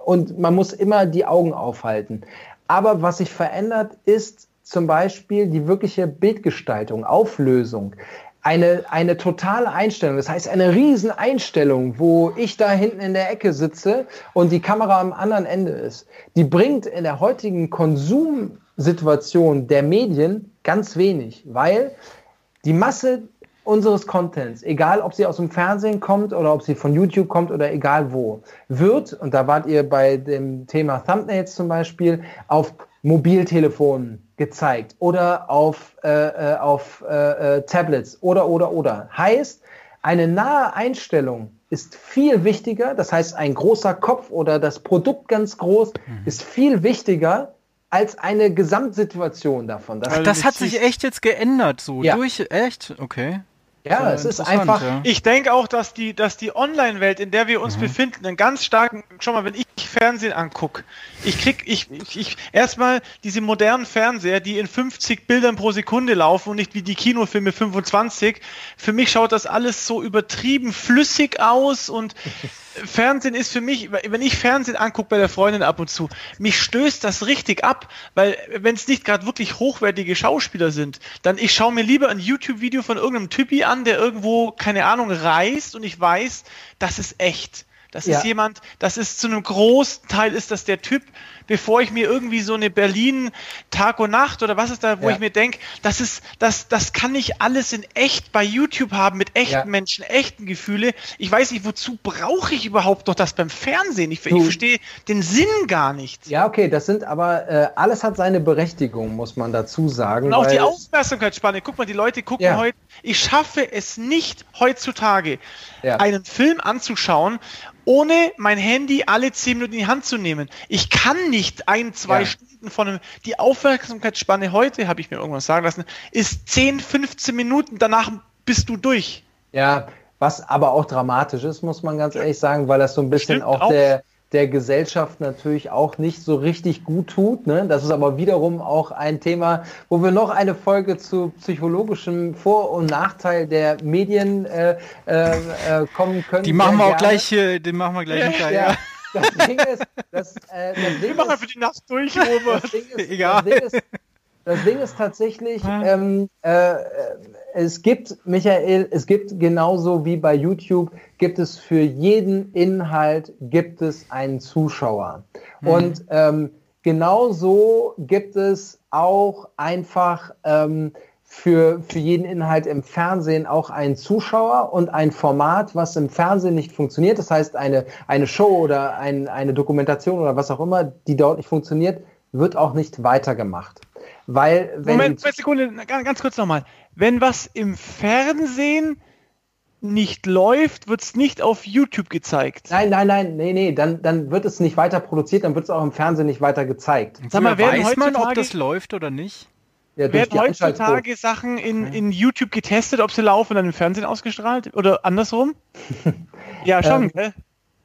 und man muss immer die Augen aufhalten. Aber was sich verändert, ist zum Beispiel die wirkliche Bildgestaltung, Auflösung eine, eine totale Einstellung, das heißt eine Rieseneinstellung, wo ich da hinten in der Ecke sitze und die Kamera am anderen Ende ist, die bringt in der heutigen Konsumsituation der Medien ganz wenig, weil die Masse unseres Contents, egal ob sie aus dem Fernsehen kommt oder ob sie von YouTube kommt oder egal wo, wird, und da wart ihr bei dem Thema Thumbnails zum Beispiel, auf Mobiltelefonen gezeigt oder auf, äh, äh, auf äh, äh, Tablets oder, oder, oder. Heißt, eine nahe Einstellung ist viel wichtiger, das heißt, ein großer Kopf oder das Produkt ganz groß mhm. ist viel wichtiger als eine Gesamtsituation davon. Das, Ach, das hat sich echt jetzt geändert, so ja. durch, echt? Okay. Ja, es ist einfach. Ja. Ich denke auch, dass die, dass die Online-Welt, in der wir uns mhm. befinden, einen ganz starken. Schau mal, wenn ich Fernsehen angucke, ich krieg, ich, ich, ich erstmal diese modernen Fernseher, die in 50 Bildern pro Sekunde laufen und nicht wie die Kinofilme 25. Für mich schaut das alles so übertrieben flüssig aus und Fernsehen ist für mich, wenn ich Fernsehen angucke bei der Freundin ab und zu, mich stößt das richtig ab, weil wenn es nicht gerade wirklich hochwertige Schauspieler sind, dann ich schaue mir lieber ein YouTube-Video von irgendeinem Typi an, der irgendwo, keine Ahnung, reist und ich weiß, das ist echt Das ja. ist jemand, das ist zu einem großen Teil ist das der Typ, bevor ich mir irgendwie so eine Berlin Tag und Nacht oder was ist da, wo ja. ich mir denke, das ist, das, das kann ich alles in echt bei YouTube haben, mit echten ja. Menschen, echten Gefühle. Ich weiß nicht, wozu brauche ich überhaupt noch das beim Fernsehen? Ich, ich verstehe den Sinn gar nicht. Ja, okay, das sind aber, äh, alles hat seine Berechtigung, muss man dazu sagen. Und auch die Aufmerksamkeitsspanne. Guck mal, die Leute gucken ja. heute, ich schaffe es nicht heutzutage, einen Film anzuschauen ohne mein Handy alle zehn Minuten in die Hand zu nehmen. Ich kann nicht ein, zwei ja. Stunden von einem. Die Aufmerksamkeitsspanne heute, habe ich mir irgendwas sagen lassen, ist 10, 15 Minuten. Danach bist du durch. Ja, was aber auch dramatisch ist, muss man ganz ehrlich sagen, weil das so ein bisschen auch, auch der der Gesellschaft natürlich auch nicht so richtig gut tut. Ne? Das ist aber wiederum auch ein Thema, wo wir noch eine Folge zu psychologischem Vor- und Nachteil der Medien äh, äh, äh kommen können. Die machen wir auch gleich, die machen wir gleich ja, hinterher. Ja. Das Ding ist, das, äh, das Ding wir machen für die Nacht durch, Robert. Das Ding ist, Egal. Das Ding ist, das Ding ist tatsächlich, ähm, äh, es gibt, Michael, es gibt genauso wie bei YouTube, gibt es für jeden Inhalt, gibt es einen Zuschauer. Mhm. Und ähm, genauso gibt es auch einfach ähm, für, für jeden Inhalt im Fernsehen auch einen Zuschauer und ein Format, was im Fernsehen nicht funktioniert. Das heißt, eine, eine Show oder ein, eine Dokumentation oder was auch immer, die dort nicht funktioniert, wird auch nicht weitergemacht. Weil, wenn Moment, zwei Sekunden, ganz, kurz nochmal. Wenn was im Fernsehen nicht läuft, wird es nicht auf YouTube gezeigt. Nein, nein, nein, nee, nee, dann, dann wird es nicht weiter produziert, dann wird es auch im Fernsehen nicht weiter gezeigt. Sag mal, weiß man, ob das läuft oder nicht? Ja, werden heutzutage Sachen in, in YouTube getestet, ob sie laufen und dann im Fernsehen ausgestrahlt? Oder andersrum? ja, schon, ähm, gell?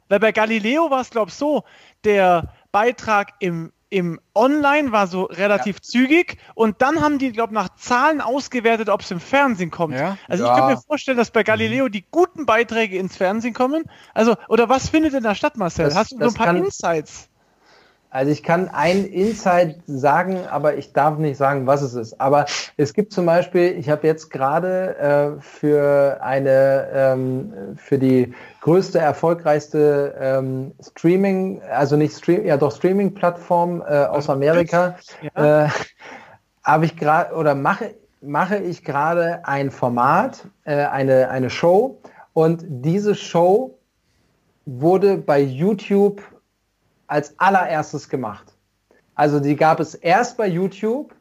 Weil bei Galileo war es, glaube ich, so, der Beitrag im im Online war so relativ ja. zügig und dann haben die, glaube ich, nach Zahlen ausgewertet, ob es im Fernsehen kommt. Ja. Also ja. ich könnte mir vorstellen, dass bei Galileo die guten Beiträge ins Fernsehen kommen. Also, oder was findet in der Stadt, Marcel? Das, Hast du so ein paar kann, Insights? Also ich kann ein Insight sagen, aber ich darf nicht sagen, was es ist. Aber es gibt zum Beispiel, ich habe jetzt gerade äh, für eine, ähm, für die größte, erfolgreichste ähm, Streaming, also nicht Stream, ja doch Streaming-Plattform äh, aus Amerika, ja. äh, habe ich gerade oder mache mache ich gerade ein Format, äh, eine eine Show und diese Show wurde bei YouTube als allererstes gemacht. Also die gab es erst bei YouTube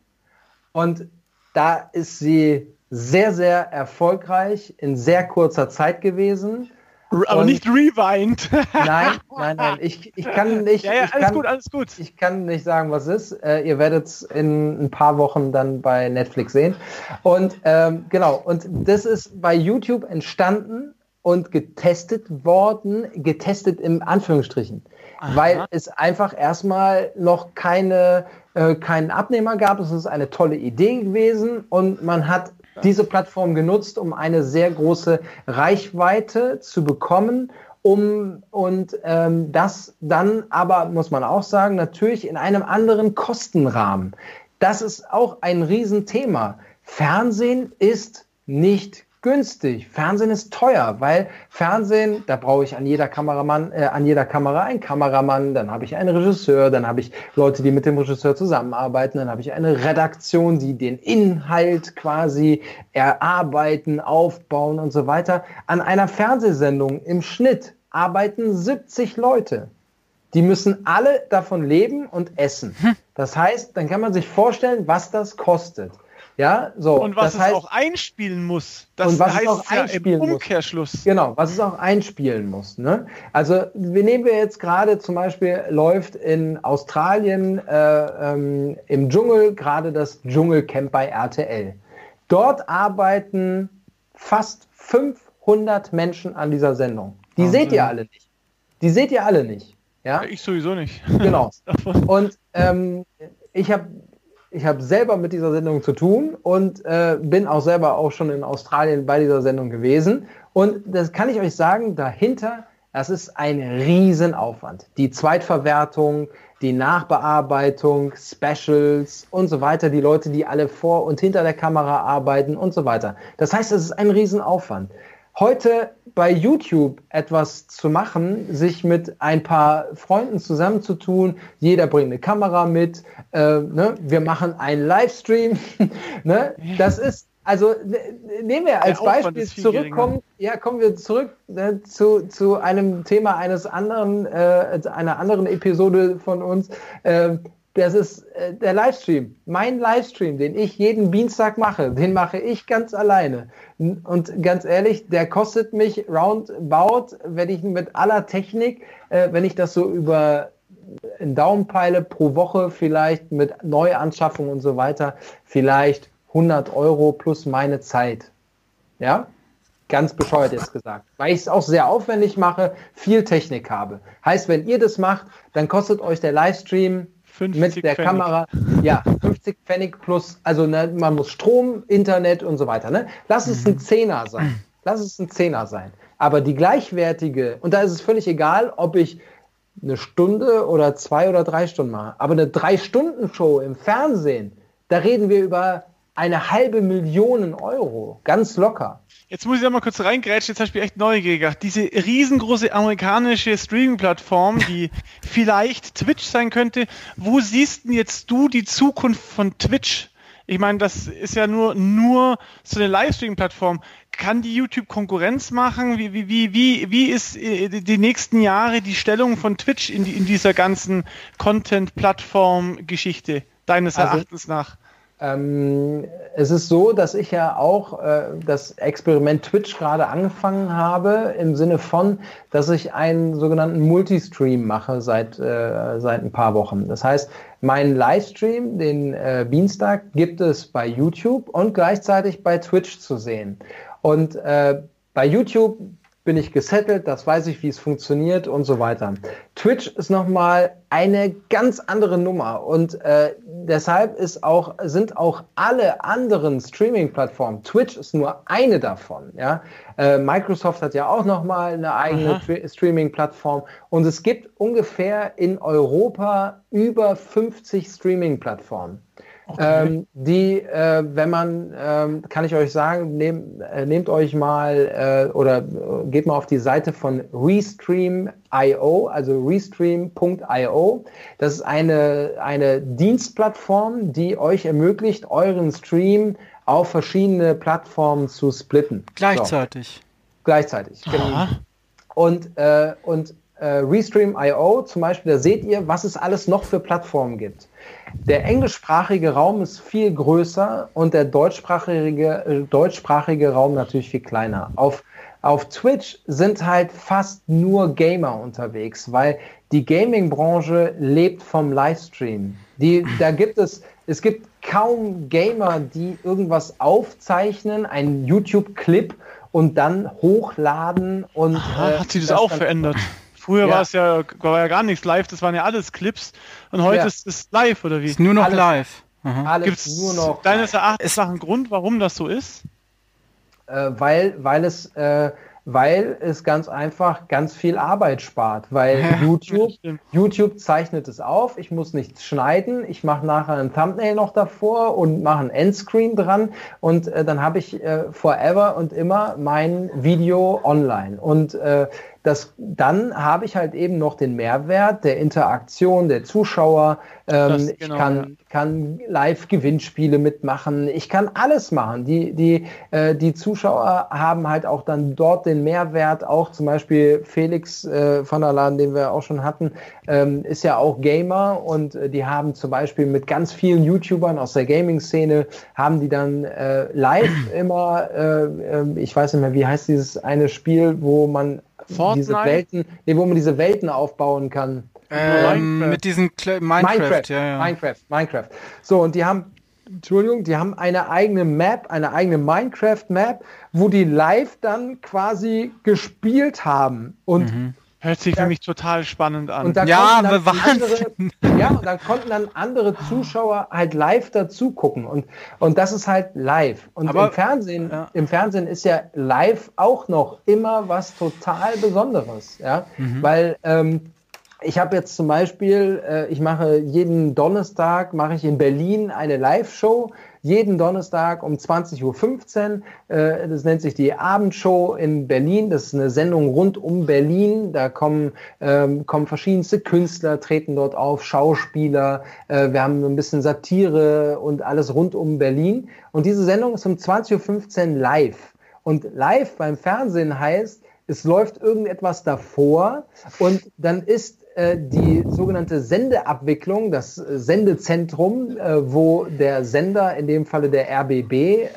und da ist sie sehr, sehr erfolgreich in sehr kurzer Zeit gewesen. Aber und nicht rewind. nein, nein, nein. Ich, ich kann nicht. Ja, ja, alles kann, gut, alles gut. Ich kann nicht sagen, was ist. Äh, ihr werdet es in ein paar Wochen dann bei Netflix sehen. Und ähm, genau, und das ist bei YouTube entstanden und getestet worden, getestet im Anführungsstrichen. Aha. weil es einfach erstmal noch keine, äh, keinen Abnehmer gab. Es ist eine tolle Idee gewesen und man hat diese Plattform genutzt, um eine sehr große Reichweite zu bekommen, um und ähm, das dann aber, muss man auch sagen, natürlich in einem anderen Kostenrahmen. Das ist auch ein Riesenthema. Fernsehen ist nicht günstig. Fernsehen ist teuer, weil Fernsehen, da brauche ich an jeder Kameramann, äh, an jeder Kamera einen Kameramann, dann habe ich einen Regisseur, dann habe ich Leute, die mit dem Regisseur zusammenarbeiten, dann habe ich eine Redaktion, die den Inhalt quasi erarbeiten, aufbauen und so weiter. An einer Fernsehsendung im Schnitt arbeiten 70 Leute. Die müssen alle davon leben und essen. Hm. Das heißt, dann kann man sich vorstellen, was das kostet. Ja, so. Und was es heißt, auch einspielen muss. Das und was heißt es auch einspielen ja Umkehrschluss. Muss. Genau, was es auch einspielen muss. Ne? Also wir nehmen wir jetzt gerade zum Beispiel läuft in Australien äh, ähm, im Dschungel gerade das Dschungelcamp bei RTL. Dort arbeiten fast 500 Menschen an dieser Sendung. Die Wahnsinn. seht ihr alle nicht. Die seht ihr alle nicht. Ja? Ich sowieso nicht. Genau. Und ähm, ich habe ich habe selber mit dieser Sendung zu tun und äh, bin auch selber auch schon in Australien bei dieser Sendung gewesen. Und das kann ich euch sagen, dahinter, das ist ein Riesenaufwand. Die Zweitverwertung, die Nachbearbeitung, Specials und so weiter, die Leute, die alle vor und hinter der Kamera arbeiten und so weiter. Das heißt, es ist ein Riesenaufwand. Heute bei YouTube etwas zu machen, sich mit ein paar Freunden zusammenzutun, jeder bringt eine Kamera mit, äh, ne? wir machen einen Livestream, ne? das ist also nehmen wir als Beispiel zurückkommen, ja, kommen wir zurück äh, zu, zu einem Thema eines anderen, äh, einer anderen Episode von uns. Äh, das ist äh, der Livestream. Mein Livestream, den ich jeden Dienstag mache, den mache ich ganz alleine. Und ganz ehrlich, der kostet mich roundabout, wenn ich mit aller Technik, äh, wenn ich das so über einen Daumen peile, pro Woche vielleicht mit Neuanschaffung und so weiter, vielleicht 100 Euro plus meine Zeit. Ja? Ganz bescheuert jetzt gesagt. Weil ich es auch sehr aufwendig mache, viel Technik habe. Heißt, wenn ihr das macht, dann kostet euch der Livestream mit der Pfennig. Kamera, ja, 50 Pfennig plus, also ne, man muss Strom, Internet und so weiter. Ne? Lass es ein mhm. Zehner sein. Lass es ein Zehner sein. Aber die gleichwertige, und da ist es völlig egal, ob ich eine Stunde oder zwei oder drei Stunden mache, aber eine Drei-Stunden-Show im Fernsehen, da reden wir über eine halbe Million Euro, ganz locker. Jetzt muss ich da mal kurz reingrätschen, jetzt habe ich mich echt neugierig. Diese riesengroße amerikanische Streaming-Plattform, die vielleicht Twitch sein könnte, wo siehst denn jetzt du die Zukunft von Twitch? Ich meine, das ist ja nur, nur so eine Livestream-Plattform. Kann die YouTube Konkurrenz machen? Wie, wie, wie, wie, wie ist äh, die nächsten Jahre die Stellung von Twitch in, die, in dieser ganzen Content-Plattform-Geschichte, deines also, Erachtens nach? Ähm, es ist so, dass ich ja auch äh, das Experiment Twitch gerade angefangen habe, im Sinne von, dass ich einen sogenannten Multistream mache seit, äh, seit ein paar Wochen. Das heißt, meinen Livestream, den äh, Dienstag, gibt es bei YouTube und gleichzeitig bei Twitch zu sehen. Und äh, bei YouTube bin ich gesettelt, das weiß ich, wie es funktioniert und so weiter. Twitch ist nochmal eine ganz andere Nummer und äh, deshalb ist auch, sind auch alle anderen Streaming-Plattformen, Twitch ist nur eine davon. Ja? Äh, Microsoft hat ja auch nochmal eine eigene Streaming-Plattform und es gibt ungefähr in Europa über 50 Streaming-Plattformen. Okay. Ähm, die, äh, wenn man, ähm, kann ich euch sagen, nehm, äh, nehmt euch mal äh, oder äh, geht mal auf die Seite von Restream.io, also restream.io. Das ist eine, eine Dienstplattform, die euch ermöglicht, euren Stream auf verschiedene Plattformen zu splitten. Gleichzeitig. So. Gleichzeitig, genau. Und, äh, und äh, Restream.io zum Beispiel, da seht ihr, was es alles noch für Plattformen gibt. Der englischsprachige Raum ist viel größer und der deutschsprachige, äh, deutschsprachige Raum natürlich viel kleiner. Auf, auf Twitch sind halt fast nur Gamer unterwegs, weil die Gaming-Branche lebt vom Livestream. Die, da gibt es, es gibt kaum Gamer, die irgendwas aufzeichnen, einen YouTube-Clip und dann hochladen und. Aha, äh, hat sich das, das auch verändert? Früher ja. war es ja, war ja gar nichts live, das waren ja alles Clips. Und heute ja. ist es live, oder wie? Ist nur noch alles, live. Mhm. Alles Gibt's nur noch. Deines Erachtens nach einen Grund, warum das so ist? Äh, weil, weil es äh, weil es ganz einfach ganz viel Arbeit spart, weil ja, YouTube, YouTube zeichnet es auf, ich muss nichts schneiden, ich mache nachher ein Thumbnail noch davor und mache ein Endscreen dran und äh, dann habe ich äh, forever und immer mein Video online und äh, das, dann habe ich halt eben noch den Mehrwert der Interaktion der Zuschauer. Ähm, genau, ich kann, ja. kann Live-Gewinnspiele mitmachen. Ich kann alles machen. Die, die, äh, die Zuschauer haben halt auch dann dort den Mehrwert. Auch zum Beispiel Felix äh, von der Laden, den wir auch schon hatten, ähm, ist ja auch Gamer und äh, die haben zum Beispiel mit ganz vielen YouTubern aus der Gaming-Szene haben die dann äh, live immer, äh, ähm, ich weiß nicht mehr, wie heißt dieses eine Spiel, wo man Fortnite? diese Welten, nee, wo man diese Welten aufbauen kann. Ähm, mit diesen Kle Minecraft, Minecraft, ja, ja. Minecraft, Minecraft. So, und die haben, Entschuldigung, die haben eine eigene Map, eine eigene Minecraft-Map, wo die live dann quasi gespielt haben. Und mhm. Hört sich für mich total spannend an. Und da ja, aber andere, ja, und dann konnten dann andere Zuschauer halt live dazu gucken. Und, und das ist halt live. Und aber, im Fernsehen, ja. im Fernsehen ist ja live auch noch immer was total Besonderes. Ja, mhm. weil, ähm, ich habe jetzt zum Beispiel, äh, ich mache jeden Donnerstag, mache ich in Berlin eine Live-Show jeden Donnerstag um 20.15 Uhr. Äh, das nennt sich die Abendshow in Berlin. Das ist eine Sendung rund um Berlin. Da kommen, ähm, kommen verschiedenste Künstler, treten dort auf, Schauspieler. Äh, wir haben ein bisschen Satire und alles rund um Berlin. Und diese Sendung ist um 20.15 Uhr live. Und live beim Fernsehen heißt, es läuft irgendetwas davor und dann ist die sogenannte Sendeabwicklung, das Sendezentrum, äh, wo der Sender, in dem Falle der RBB, äh,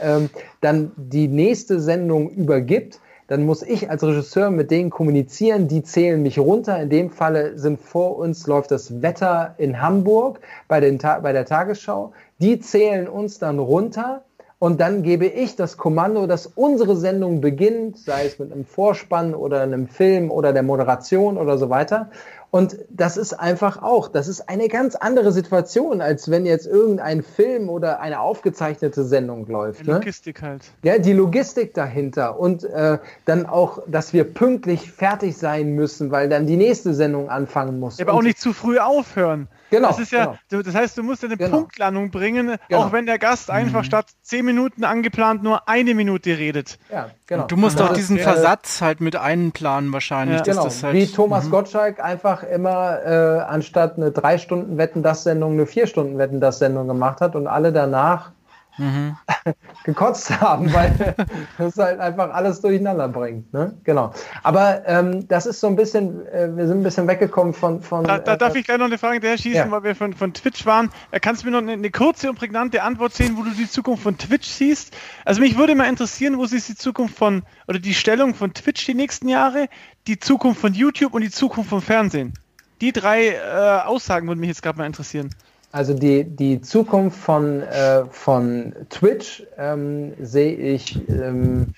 dann die nächste Sendung übergibt. Dann muss ich als Regisseur mit denen kommunizieren, die zählen mich runter. In dem Falle sind vor uns läuft das Wetter in Hamburg bei, den bei der Tagesschau. Die zählen uns dann runter und dann gebe ich das Kommando, dass unsere Sendung beginnt, sei es mit einem Vorspann oder einem Film oder der Moderation oder so weiter. Und das ist einfach auch, das ist eine ganz andere Situation, als wenn jetzt irgendein Film oder eine aufgezeichnete Sendung läuft. Die ne? Logistik halt. Ja, die Logistik dahinter und äh, dann auch, dass wir pünktlich fertig sein müssen, weil dann die nächste Sendung anfangen muss. aber auch nicht zu früh aufhören. Genau. Das ist ja, genau. das heißt, du musst eine genau. Punktlandung bringen, genau. auch wenn der Gast einfach mhm. statt zehn Minuten angeplant nur eine Minute redet. Ja, genau. Und du musst auch diesen Versatz halt mit einplanen wahrscheinlich. Ja. Genau. Halt, Wie Thomas mhm. Gottschalk einfach immer äh, anstatt eine drei Stunden Wetten das Sendung eine vier Stunden Wetten das Sendung gemacht hat und alle danach mhm. gekotzt haben, weil das halt einfach alles durcheinander bringt. Ne? Genau. Aber ähm, das ist so ein bisschen, äh, wir sind ein bisschen weggekommen von. von da, da äh, darf ich gleich noch eine Frage hinterher schießen, ja. weil wir von, von Twitch waren. Äh, kannst du mir noch eine, eine, kurze und prägnante Antwort sehen, wo du die Zukunft von Twitch siehst? Also mich würde mal interessieren, wo siehst du die Zukunft von oder die Stellung von Twitch die nächsten Jahre, die Zukunft von YouTube und die Zukunft vom Fernsehen? Die drei äh, Aussagen würden mich jetzt gerade mal interessieren. Also die, die Zukunft von, äh, von Twitch ähm, sehe ich, ähm,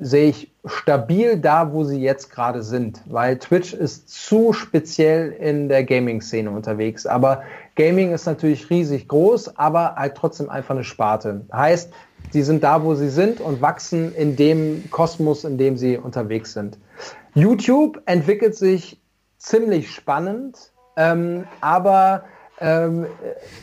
sehe ich stabil da, wo sie jetzt gerade sind, weil Twitch ist zu speziell in der Gaming-Szene unterwegs. Aber Gaming ist natürlich riesig groß, aber halt trotzdem einfach eine Sparte. Heißt, sie sind da, wo sie sind und wachsen in dem Kosmos, in dem sie unterwegs sind. YouTube entwickelt sich ziemlich spannend, ähm, aber ähm,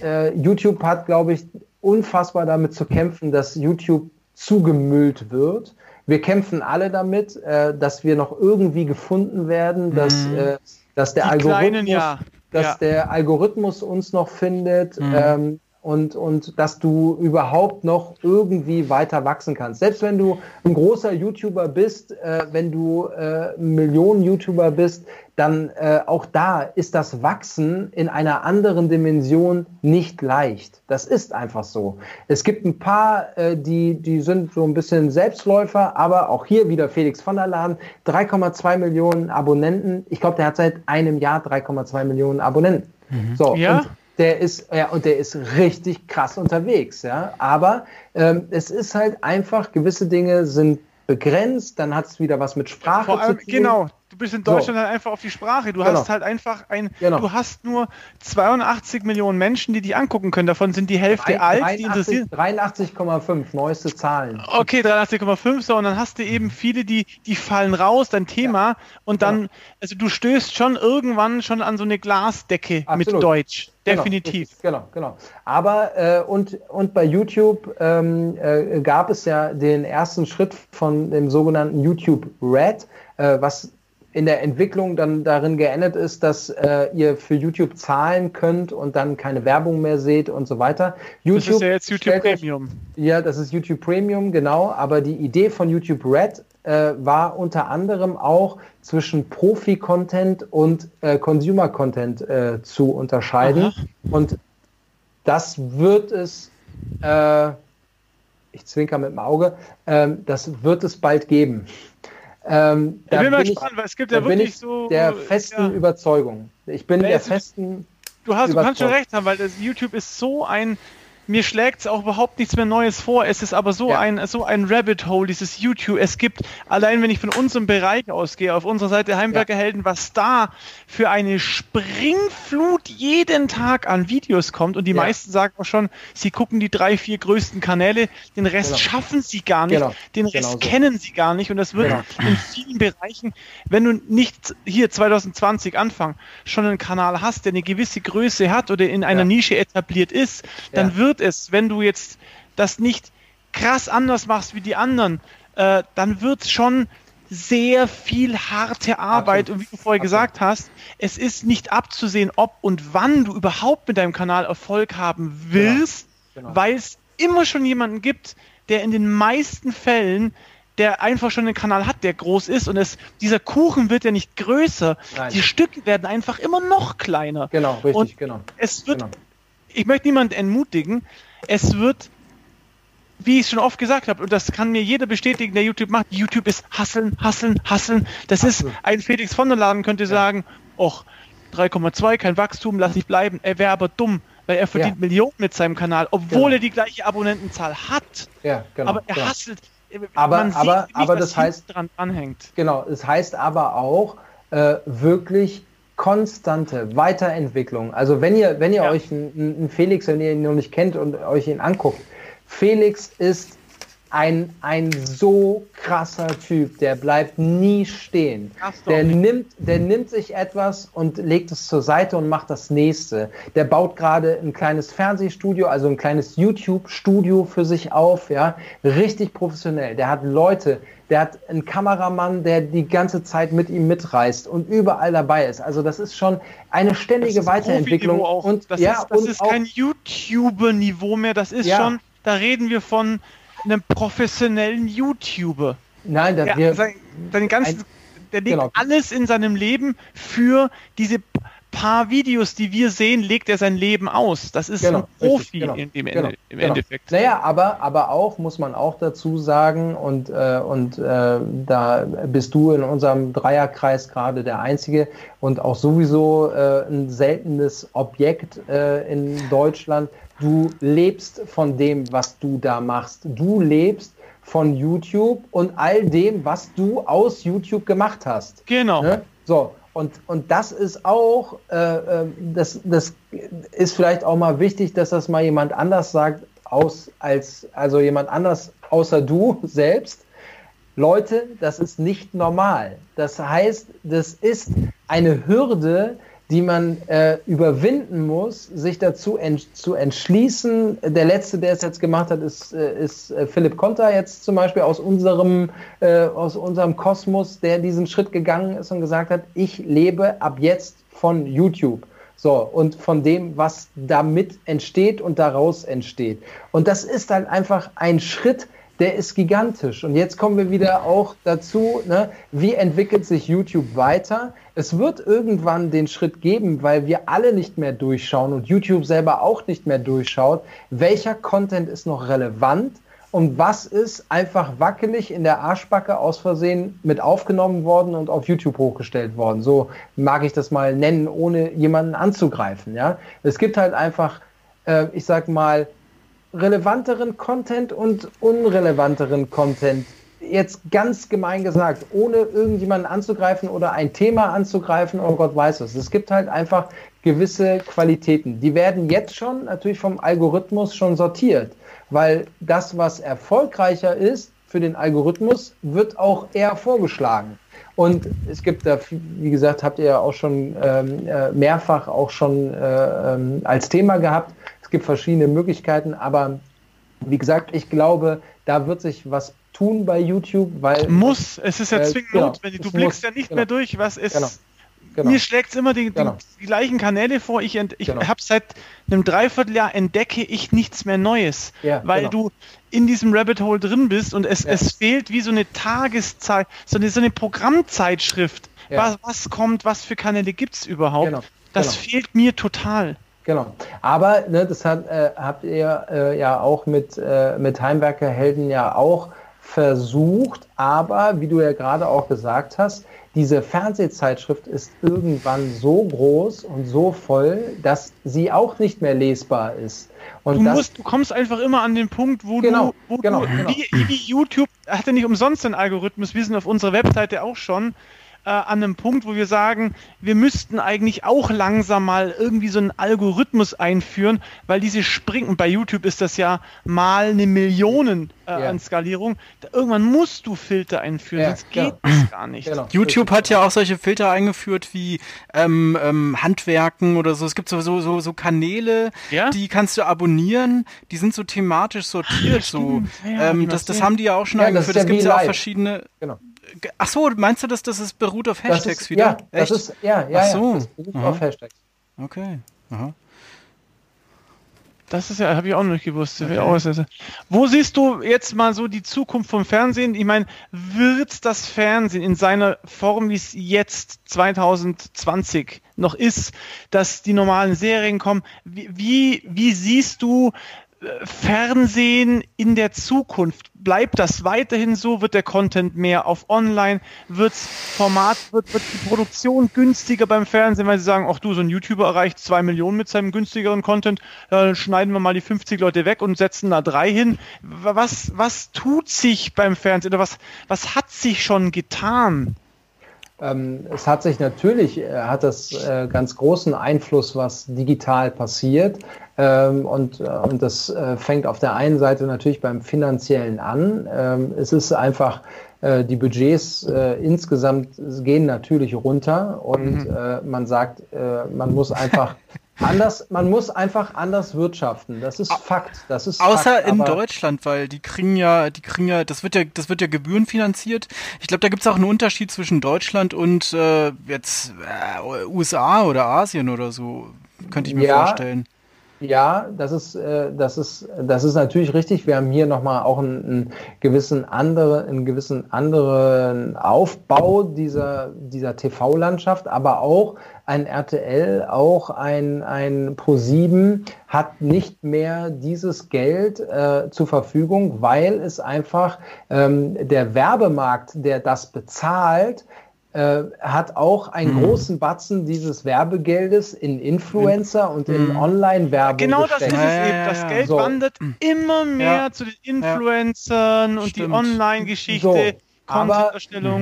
äh, YouTube hat, glaube ich, unfassbar damit zu kämpfen, dass YouTube zugemüllt wird. Wir kämpfen alle damit, äh, dass wir noch irgendwie gefunden werden, dass, mhm. äh, dass der Algorithmus, kleinen, ja. dass ja. der Algorithmus uns noch findet. Mhm. Ähm, und, und dass du überhaupt noch irgendwie weiter wachsen kannst. Selbst wenn du ein großer YouTuber bist, äh, wenn du äh, Millionen YouTuber bist, dann äh, auch da ist das Wachsen in einer anderen Dimension nicht leicht. Das ist einfach so. Es gibt ein paar, äh, die, die sind so ein bisschen Selbstläufer, aber auch hier wieder Felix von der Laden, 3,2 Millionen Abonnenten. Ich glaube, der hat seit einem Jahr 3,2 Millionen Abonnenten. Mhm. So, ja der ist, ja, und der ist richtig krass unterwegs, ja. Aber ähm, es ist halt einfach, gewisse Dinge sind begrenzt, dann hat es wieder was mit Sprache allem, zu tun. Genau, du bist in Deutschland so. halt einfach auf die Sprache. Du genau. hast halt einfach ein, genau. du hast nur 82 Millionen Menschen, die dich angucken können. Davon sind die Hälfte 3, alt, 83, die interessieren. 83,5, neueste Zahlen. Okay, 83,5, so, und dann hast du eben viele, die, die fallen raus, dein Thema, ja. und dann, genau. also du stößt schon irgendwann schon an so eine Glasdecke Absolut. mit Deutsch. Genau, Definitiv. Genau, genau. Aber äh, und, und bei YouTube ähm, äh, gab es ja den ersten Schritt von dem sogenannten YouTube Red, äh, was in der Entwicklung dann darin geendet ist, dass äh, ihr für YouTube zahlen könnt und dann keine Werbung mehr seht und so weiter. YouTube das ist ja jetzt YouTube Premium. Ja, das ist YouTube Premium, genau. Aber die Idee von YouTube Red äh, war unter anderem auch zwischen Profi-Content und äh, Consumer-Content äh, zu unterscheiden. Aha. Und das wird es, äh, ich zwinker mit dem Auge, ähm, das wird es bald geben. Ähm, ich bin mal gespannt, weil es gibt ja wirklich so. Der festen ja. Überzeugung. Ich bin der festen. Du, hast, du kannst schon recht haben, weil das YouTube ist so ein mir schlägt es auch überhaupt nichts mehr Neues vor. Es ist aber so ja. ein so ein Rabbit Hole, dieses YouTube. Es gibt, allein wenn ich von unserem Bereich ausgehe, auf unserer Seite Heimwerkerhelden, ja. was da für eine Springflut jeden Tag an Videos kommt. Und die ja. meisten sagen auch schon, sie gucken die drei, vier größten Kanäle, den Rest genau. schaffen sie gar nicht, genau. den Rest genau kennen so. sie gar nicht. Und das wird genau. in vielen Bereichen, wenn du nicht hier 2020 Anfang schon einen Kanal hast, der eine gewisse Größe hat oder in einer Nische etabliert ist, dann wird wird es, wenn du jetzt das nicht krass anders machst wie die anderen, äh, dann wird es schon sehr viel harte Arbeit. Absolut. Und wie du vorher Absolut. gesagt hast, es ist nicht abzusehen, ob und wann du überhaupt mit deinem Kanal Erfolg haben willst, genau. Genau. weil es immer schon jemanden gibt, der in den meisten Fällen der einfach schon einen Kanal hat, der groß ist und es, dieser Kuchen wird ja nicht größer. Nein. Die Stücke werden einfach immer noch kleiner. Genau, richtig, und genau. Es wird genau ich möchte niemanden entmutigen. Es wird, wie ich schon oft gesagt habe, und das kann mir jeder bestätigen, der YouTube macht, YouTube ist Hasseln, Hasseln, Hasseln. Das Hasseln. ist, ein Felix von der Laden könnte ja. sagen, och, 3,2, kein Wachstum, lass ich bleiben. Er wäre aber dumm, weil er verdient ja. Millionen mit seinem Kanal, obwohl genau. er die gleiche Abonnentenzahl hat. Ja, genau, aber er genau. hasselt. Aber, Man aber, nicht, aber das heißt, dran anhängt. Genau, es heißt aber auch äh, wirklich konstante Weiterentwicklung. Also wenn ihr, wenn ihr ja. euch einen Felix, wenn ihr ihn noch nicht kennt und euch ihn anguckt, Felix ist ein, ein so krasser Typ, der bleibt nie stehen. Der nimmt, der nimmt sich etwas und legt es zur Seite und macht das nächste. Der baut gerade ein kleines Fernsehstudio, also ein kleines YouTube-Studio für sich auf, ja, richtig professionell. Der hat Leute, der hat einen Kameramann, der die ganze Zeit mit ihm mitreist und überall dabei ist. Also das ist schon eine ständige Weiterentwicklung. Auch. Und das ja, ist, das ist kein YouTuber-Niveau mehr. Das ist ja. schon, da reden wir von einem professionellen YouTuber. Nein, der, der, sein, seine ganzen, der legt genau. alles in seinem Leben für diese paar Videos, die wir sehen, legt er sein Leben aus. Das ist genau, ein Profi genau, in dem genau, im genau. Endeffekt. Naja, aber, aber auch, muss man auch dazu sagen, und, äh, und äh, da bist du in unserem Dreierkreis gerade der Einzige und auch sowieso äh, ein seltenes Objekt äh, in Deutschland. Du lebst von dem, was du da machst. Du lebst von YouTube und all dem, was du aus YouTube gemacht hast. Genau. Ne? So, und, und das ist auch, äh, äh, das, das ist vielleicht auch mal wichtig, dass das mal jemand anders sagt, aus, als, also jemand anders außer du selbst. Leute, das ist nicht normal. Das heißt, das ist eine Hürde, die man äh, überwinden muss, sich dazu ent zu entschließen. Der letzte, der es jetzt gemacht hat, ist, äh, ist äh, Philipp Konter jetzt zum Beispiel aus unserem, äh, aus unserem Kosmos, der diesen Schritt gegangen ist und gesagt hat, ich lebe ab jetzt von YouTube. So, und von dem, was damit entsteht und daraus entsteht. Und das ist halt einfach ein Schritt, der ist gigantisch. Und jetzt kommen wir wieder auch dazu, ne, wie entwickelt sich YouTube weiter? Es wird irgendwann den Schritt geben, weil wir alle nicht mehr durchschauen und YouTube selber auch nicht mehr durchschaut, welcher Content ist noch relevant und was ist einfach wackelig in der Arschbacke aus Versehen mit aufgenommen worden und auf YouTube hochgestellt worden. So mag ich das mal nennen, ohne jemanden anzugreifen. Ja? Es gibt halt einfach, äh, ich sag mal, relevanteren Content und unrelevanteren Content. Jetzt ganz gemein gesagt, ohne irgendjemanden anzugreifen oder ein Thema anzugreifen, oh Gott weiß es. Es gibt halt einfach gewisse Qualitäten. Die werden jetzt schon natürlich vom Algorithmus schon sortiert, weil das, was erfolgreicher ist für den Algorithmus, wird auch eher vorgeschlagen. Und es gibt da, wie gesagt, habt ihr ja auch schon ähm, äh, mehrfach auch schon äh, ähm, als Thema gehabt, es gibt verschiedene Möglichkeiten, aber wie gesagt, ich glaube, da wird sich was tun bei YouTube, weil. Muss, es ist ja äh, zwingend genau, notwendig. Du blickst muss, ja nicht genau, mehr durch, was ist. Genau, genau. Mir schlägt es immer die, die, genau. die, gleichen Kanäle vor. Ich, ich genau. habe seit einem Dreivierteljahr entdecke ich nichts mehr Neues, ja, weil du in diesem Rabbit Hole drin bist und es, ja. es fehlt wie so eine Tageszeit, so eine, so eine Programmzeitschrift. Ja. Was, was kommt, was für Kanäle gibt es überhaupt? Das fehlt mir total. Genau. Aber ne, das hat, äh, habt ihr äh, ja auch mit, äh, mit Heimwerkerhelden ja auch versucht, aber wie du ja gerade auch gesagt hast, diese Fernsehzeitschrift ist irgendwann so groß und so voll, dass sie auch nicht mehr lesbar ist. Und du, musst, du kommst einfach immer an den Punkt, wo genau, du, wo genau, du genau. Wie, wie, YouTube hat ja nicht umsonst einen Algorithmus, wir sind auf unserer Webseite auch schon, äh, an einem Punkt, wo wir sagen, wir müssten eigentlich auch langsam mal irgendwie so einen Algorithmus einführen, weil diese Springen, bei YouTube ist das ja mal eine Million äh, ja. an Skalierung, da, irgendwann musst du Filter einführen, ja, sonst geht genau. das gar nicht. Genau. YouTube hat ja auch solche Filter eingeführt wie ähm, ähm, Handwerken oder so. Es gibt so, so, so, Kanäle, ja? die kannst du abonnieren, die sind so thematisch sortiert. Ach, so. Ähm, das, das haben die ja auch schon eingeführt. Es gibt ja auch verschiedene. Genau. Ach so, meinst du, dass das ist, beruht auf Hashtags ist, wieder? Ja, Echt? das ist, ja, ja, Ach so. ja, das beruht Aha. auf Hashtags. Okay. Aha. Das ist ja, habe ich auch noch nicht gewusst. Okay. Wo siehst du jetzt mal so die Zukunft vom Fernsehen? Ich meine, wird das Fernsehen in seiner Form, wie es jetzt 2020 noch ist, dass die normalen Serien kommen, wie, wie, wie siehst du Fernsehen in der Zukunft? Bleibt das weiterhin so? Wird der Content mehr auf online? Wird's Format, wird, wird die Produktion günstiger beim Fernsehen, weil sie sagen, ach du, so ein YouTuber erreicht zwei Millionen mit seinem günstigeren Content, dann schneiden wir mal die 50 Leute weg und setzen da drei hin. Was, was tut sich beim Fernsehen oder was, was hat sich schon getan? Ähm, es hat sich natürlich, äh, hat das äh, ganz großen Einfluss, was digital passiert. Ähm, und, äh, und das fängt auf der einen Seite natürlich beim finanziellen an. Ähm, es ist einfach, die Budgets insgesamt gehen natürlich runter und mhm. man sagt, man muss einfach anders, man muss einfach anders wirtschaften. Das ist Fakt. Das ist Außer Fakt, in Deutschland, weil die kriegen ja, die kriegen ja, das wird ja, das wird ja gebührenfinanziert. Ich glaube, da gibt es auch einen Unterschied zwischen Deutschland und äh, jetzt äh, USA oder Asien oder so. Könnte ich mir ja, vorstellen. Ja, das ist, äh, das ist, das ist natürlich richtig. Wir haben hier nochmal auch einen, einen, gewissen andere, einen gewissen anderen Aufbau dieser, dieser TV-Landschaft, aber auch ein RTL, auch ein, ein Pro7 hat nicht mehr dieses Geld äh, zur Verfügung, weil es einfach ähm, der Werbemarkt, der das bezahlt, äh, hat auch einen mhm. großen Batzen dieses Werbegeldes in Influencer und in mhm. Online-Werbung. Genau das ist es eben. Das Geld so. wandert immer mehr ja. zu den Influencern und Stimmt. die Online-Geschichte. So. Aber,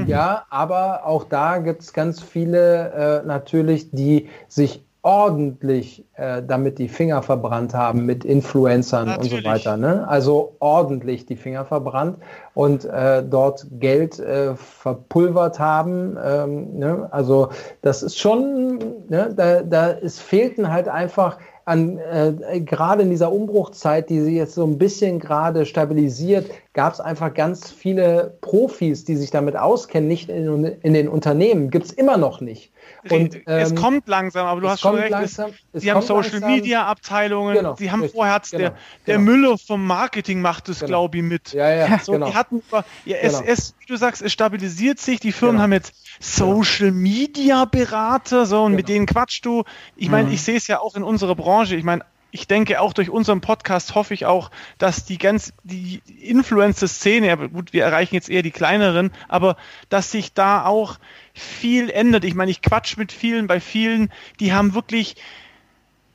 ja, aber auch da gibt es ganz viele äh, natürlich, die sich ordentlich äh, damit die Finger verbrannt haben mit Influencern Natürlich. und so weiter. Ne? Also ordentlich die Finger verbrannt und äh, dort Geld äh, verpulvert haben. Ähm, ne? Also das ist schon, ne? da, da es fehlten halt einfach an äh, gerade in dieser Umbruchzeit, die sie jetzt so ein bisschen gerade stabilisiert, gab es einfach ganz viele Profis, die sich damit auskennen, nicht in, in den Unternehmen. Gibt es immer noch nicht. Und, ähm, es kommt langsam, aber du hast schon recht. Langsam, sie haben Social langsam. Media Abteilungen. Genau, sie haben richtig, vorher genau, der, der genau. Müller vom Marketing macht es, genau. glaube ich, mit. Ja, ja, so, genau. Die hatten, ja, es, genau. es, wie du sagst, es stabilisiert sich. Die Firmen genau. haben jetzt Social Media Berater, so, und mit denen quatschst du. Ich meine, mhm. ich sehe es ja auch in unserer Branche. Ich meine, ich denke auch durch unseren Podcast hoffe ich auch, dass die ganz die Influencer-Szene, aber gut, wir erreichen jetzt eher die kleineren, aber dass sich da auch viel ändert. Ich meine, ich quatsch mit vielen, bei vielen, die haben wirklich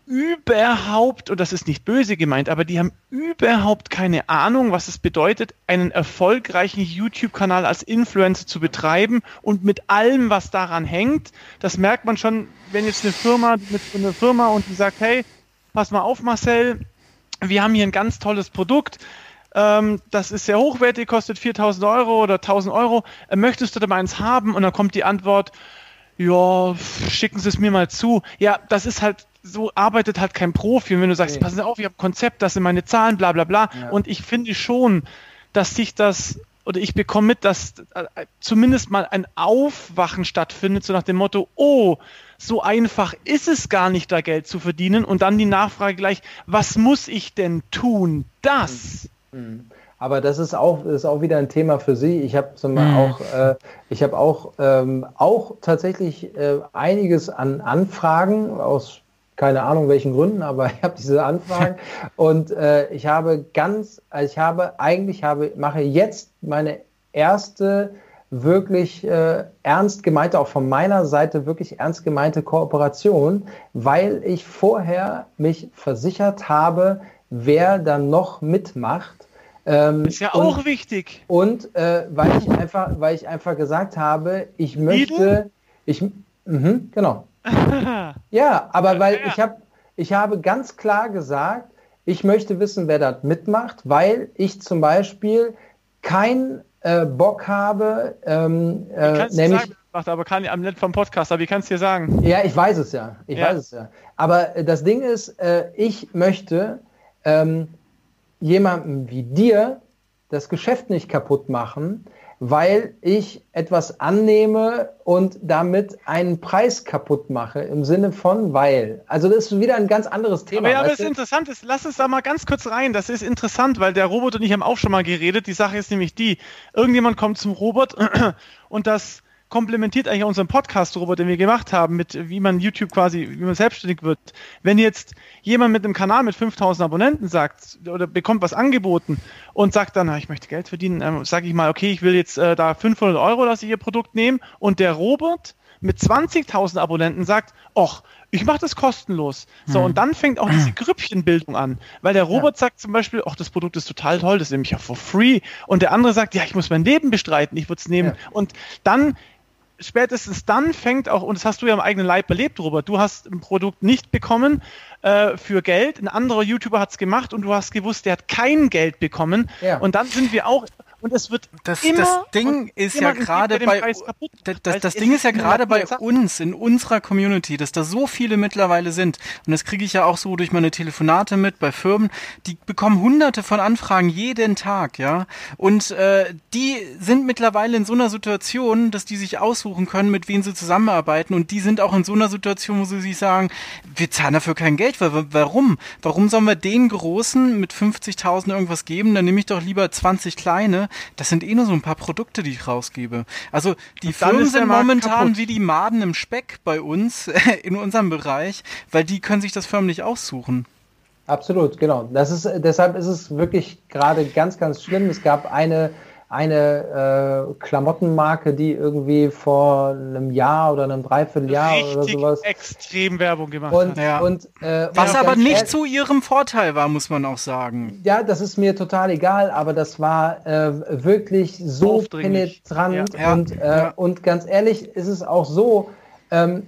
überhaupt, und das ist nicht böse gemeint, aber die haben überhaupt keine Ahnung, was es bedeutet, einen erfolgreichen YouTube-Kanal als Influencer zu betreiben und mit allem, was daran hängt. Das merkt man schon, wenn jetzt eine Firma mit einer Firma und die sagt, hey, pass mal auf, Marcel, wir haben hier ein ganz tolles Produkt. Ähm, das ist sehr hochwertig, kostet 4000 Euro oder 1000 Euro. Äh, möchtest du da mal eins haben? Und dann kommt die Antwort, ja, schicken Sie es mir mal zu. Ja, das ist halt, so arbeitet halt kein Profi. Und wenn du sagst, nee. passen Sie auf, ich habe ein Konzept, das sind meine Zahlen, bla bla bla. Ja. Und ich finde schon, dass sich das, oder ich bekomme mit, dass äh, zumindest mal ein Aufwachen stattfindet, so nach dem Motto, oh, so einfach ist es gar nicht, da Geld zu verdienen. Und dann die Nachfrage gleich, was muss ich denn tun? Das. Mhm. mhm. Aber das ist auch, ist auch wieder ein Thema für Sie. Ich habe mhm. auch, äh, ich habe auch, ähm, auch tatsächlich äh, einiges an Anfragen aus keine Ahnung welchen Gründen, aber ich habe diese Anfragen und äh, ich habe ganz, also ich habe eigentlich habe mache jetzt meine erste wirklich äh, ernst gemeinte, auch von meiner Seite wirklich ernst gemeinte Kooperation, weil ich vorher mich versichert habe, wer dann noch mitmacht. Ähm, ist ja und, auch wichtig. Und äh, weil ich einfach, weil ich einfach gesagt habe, ich möchte, ich, mh, genau. ja, aber weil ich habe, ich habe ganz klar gesagt, ich möchte wissen, wer das mitmacht, weil ich zum Beispiel kein äh, Bock habe, ähm, äh, nämlich. Sagen, macht aber kann am Net vom Podcast, aber wie kannst du dir sagen? Ja, ich weiß es ja. Ich ja. weiß es ja. Aber äh, das Ding ist, äh, ich möchte ähm, jemandem wie dir das Geschäft nicht kaputt machen, weil ich etwas annehme und damit einen Preis kaputt mache, im Sinne von weil. Also das ist wieder ein ganz anderes Thema. Aber ja, aber es ist interessant, ist, lass uns da mal ganz kurz rein. Das ist interessant, weil der Robert und ich haben auch schon mal geredet. Die Sache ist nämlich die, irgendjemand kommt zum Robert und das komplementiert eigentlich unseren Podcast, Robert, den wir gemacht haben, mit wie man YouTube quasi, wie man selbstständig wird. Wenn jetzt jemand mit einem Kanal mit 5000 Abonnenten sagt oder bekommt was angeboten und sagt dann, ich möchte Geld verdienen, ähm, sage ich mal, okay, ich will jetzt äh, da 500 Euro, dass ich ihr Produkt nehme und der Robert mit 20.000 Abonnenten sagt, ach, ich mache das kostenlos. So, mhm. und dann fängt auch diese Grüppchenbildung an. Weil der Robert ja. sagt zum Beispiel, ach, das Produkt ist total toll, das nehme ich ja for free. Und der andere sagt, ja, ich muss mein Leben bestreiten, ich würde es nehmen. Ja. Und dann spätestens dann fängt auch, und das hast du ja im eigenen Leib erlebt, Robert, du hast ein Produkt nicht bekommen äh, für Geld, ein anderer YouTuber hat es gemacht und du hast gewusst, der hat kein Geld bekommen. Ja. Und dann sind wir auch und es wird das, immer das Ding ist ja gerade bei das, das, das Ding ist ja gerade bei uns in unserer Community, dass da so viele mittlerweile sind. Und das kriege ich ja auch so durch meine Telefonate mit bei Firmen, die bekommen hunderte von Anfragen jeden Tag, ja. Und äh, die sind mittlerweile in so einer Situation, dass die sich aussuchen können, mit wem sie zusammenarbeiten. Und die sind auch in so einer Situation, wo sie sich sagen, wir zahlen dafür kein Geld, warum? Warum sollen wir den Großen mit 50.000 irgendwas geben? Dann nehme ich doch lieber 20 kleine das sind eh nur so ein paar Produkte, die ich rausgebe. Also die Firmen sind momentan kaputt. wie die Maden im Speck bei uns in unserem Bereich, weil die können sich das förmlich aussuchen. Absolut, genau. Das ist, deshalb ist es wirklich gerade ganz, ganz schlimm. Es gab eine eine äh, Klamottenmarke, die irgendwie vor einem Jahr oder einem Dreivierteljahr Richtig oder sowas extrem Werbung gemacht und, hat. Ja. Und, äh, Was aber nicht zu ihrem Vorteil war, muss man auch sagen. Ja, das ist mir total egal, aber das war äh, wirklich so penetrant ja. Und, äh, ja. und ganz ehrlich ist es auch so, ähm,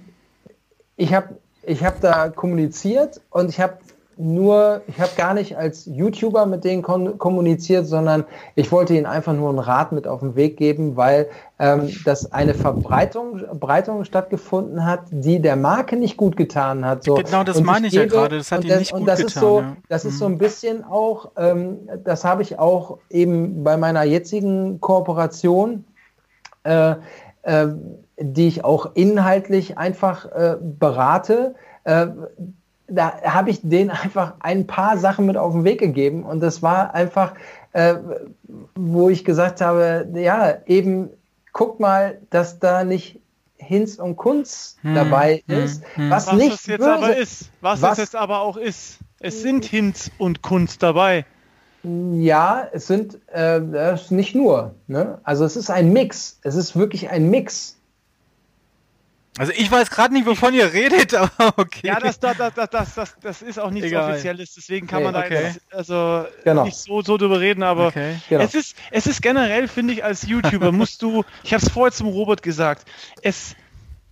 ich habe ich hab da kommuniziert und ich habe nur, ich habe gar nicht als YouTuber mit denen kommuniziert, sondern ich wollte ihnen einfach nur einen Rat mit auf den Weg geben, weil ähm, dass eine Verbreitung, Verbreitung stattgefunden hat, die der Marke nicht gut getan hat. So. Genau, das meine ich, gebe, ja gerade. Das hat ihnen nicht gut das getan. Ist so, ja. Das ist so mhm. ein bisschen auch, ähm, das habe ich auch eben bei meiner jetzigen Kooperation. Äh, äh, die ich auch inhaltlich einfach äh, berate, äh, da habe ich denen einfach ein paar Sachen mit auf den Weg gegeben und das war einfach, äh, wo ich gesagt habe, ja, eben guck mal, dass da nicht Hinz und Kunz hm, dabei hm, ist, hm. was, was nicht es jetzt böse, aber ist, was, was es jetzt aber auch ist. Es sind Hinz und Kunz dabei. Ja, es sind äh, nicht nur. Ne? Also es ist ein Mix. Es ist wirklich ein Mix. Also ich weiß gerade nicht, wovon ihr redet, aber okay. Ja, das, das, das, das, das, das ist auch nichts Egal. Offizielles, deswegen kann man da okay. jetzt, also genau. nicht so, so drüber reden, aber okay. genau. es, ist, es ist generell, finde ich, als YouTuber musst du, ich habe es vorher zum Robert gesagt, es,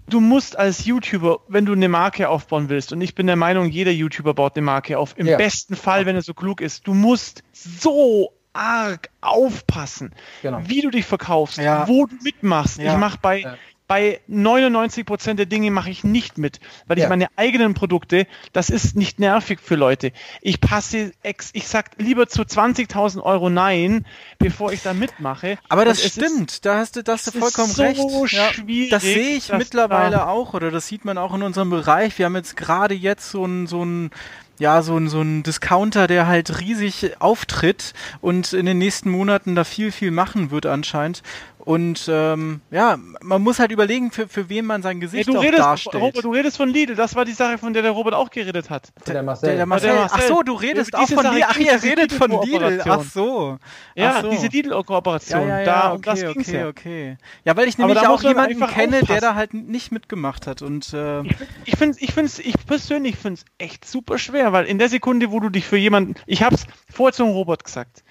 du musst als YouTuber, wenn du eine Marke aufbauen willst, und ich bin der Meinung, jeder YouTuber baut eine Marke auf, im ja. besten Fall, wenn er so klug ist, du musst so arg aufpassen, genau. wie du dich verkaufst, ja. wo du mitmachst. Ja. Ich mache bei bei 99 Prozent der Dinge mache ich nicht mit, weil ja. ich meine eigenen Produkte, das ist nicht nervig für Leute. Ich passe, ex, ich sag lieber zu 20.000 Euro nein, bevor ich da mitmache. Aber das stimmt, ist, da hast du, das hast du vollkommen so recht. Ja, das sehe ich mittlerweile da auch, oder das sieht man auch in unserem Bereich. Wir haben jetzt gerade jetzt so ein, so ein ja, so ein, so ein Discounter, der halt riesig auftritt und in den nächsten Monaten da viel, viel machen wird anscheinend. Und ähm, ja, man muss halt überlegen, für, für wen man sein Gesicht ja, du redest, darstellt. Robert, du redest von Lidl, das war die Sache, von der der Robert auch geredet hat. Der, Marcel. Der, der Marcel. Der Marcel. Ach so, du redest auch von Lidl. Ach, ihr redet von Lidl. Ach so. Ja, Ach so. diese Lidl-Kooperation. Ja, ja, ja, da, okay, das okay, ja. okay. Ja, weil ich nämlich auch jemanden kenne, aufpassen. der da halt nicht mitgemacht hat. Und, äh ich finde ich find's, ich persönlich finde es echt super schwer, weil in der Sekunde, wo du dich für jemanden, ich habe es vorher zum Robert gesagt,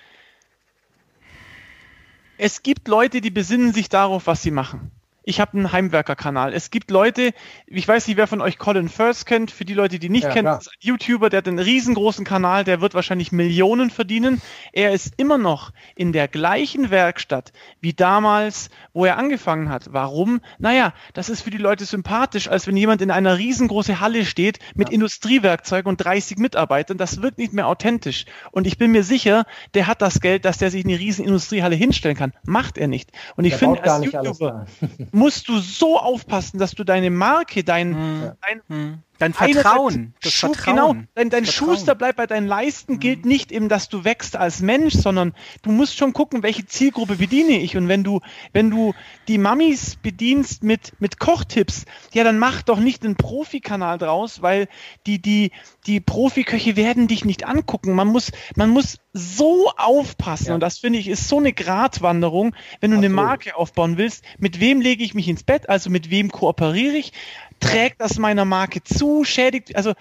es gibt Leute, die besinnen sich darauf, was sie machen ich habe einen Heimwerker-Kanal. Es gibt Leute, ich weiß nicht, wer von euch Colin First kennt, für die Leute, die nicht ja, kennen, ist ein YouTuber, der hat einen riesengroßen Kanal, der wird wahrscheinlich Millionen verdienen. Er ist immer noch in der gleichen Werkstatt wie damals, wo er angefangen hat. Warum? Naja, das ist für die Leute sympathisch, als wenn jemand in einer riesengroßen Halle steht mit ja. Industriewerkzeugen und 30 Mitarbeitern. Das wirkt nicht mehr authentisch. Und ich bin mir sicher, der hat das Geld, dass der sich in eine riesen Industriehalle hinstellen kann. Macht er nicht. Und ich finde, als YouTuber musst du so aufpassen, dass du deine Marke, dein, hm. dein, hm. Dein Vertrauen. Das Schuh, Vertrauen. Genau, dein, dein Vertrauen. Schuster bleibt bei deinen Leisten, mhm. gilt nicht eben, dass du wächst als Mensch, sondern du musst schon gucken, welche Zielgruppe bediene ich. Und wenn du, wenn du die Mamis bedienst mit, mit Kochtipps, ja, dann mach doch nicht einen Profikanal draus, weil die, die, die Profiköche werden dich nicht angucken. Man muss, man muss so aufpassen. Ja. Und das finde ich ist so eine Gratwanderung, wenn du Absolut. eine Marke aufbauen willst. Mit wem lege ich mich ins Bett? Also mit wem kooperiere ich? Trägt das meiner Marke zu, schädigt, also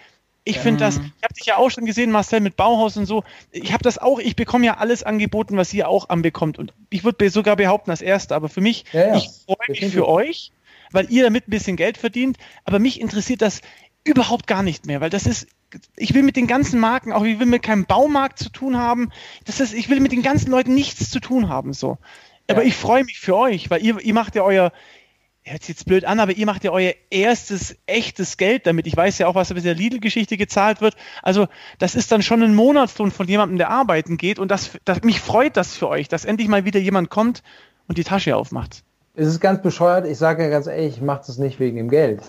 ich finde das, ich habe dich ja auch schon gesehen, Marcel, mit Bauhaus und so. Ich habe das auch, ich bekomme ja alles angeboten, was ihr auch anbekommt. Und ich würde sogar behaupten, als Erster. Aber für mich, ja, ja. ich freue mich für euch, weil ihr damit ein bisschen Geld verdient. Aber mich interessiert das überhaupt gar nicht mehr, weil das ist, ich will mit den ganzen Marken, auch ich will mit keinem Baumarkt zu tun haben. Das ist, ich will mit den ganzen Leuten nichts zu tun haben, so. Aber ja. ich freue mich für euch, weil ihr, ihr macht ja euer, hört sich jetzt blöd an, aber ihr macht ja euer erstes echtes Geld damit. Ich weiß ja auch, was mit der Lidl-Geschichte gezahlt wird. Also das ist dann schon ein Monatslohn von jemandem, der arbeiten geht. Und das, das, mich freut das für euch, dass endlich mal wieder jemand kommt und die Tasche aufmacht. Es ist ganz bescheuert. Ich sage ja ganz ehrlich, ich mache das nicht wegen dem Geld.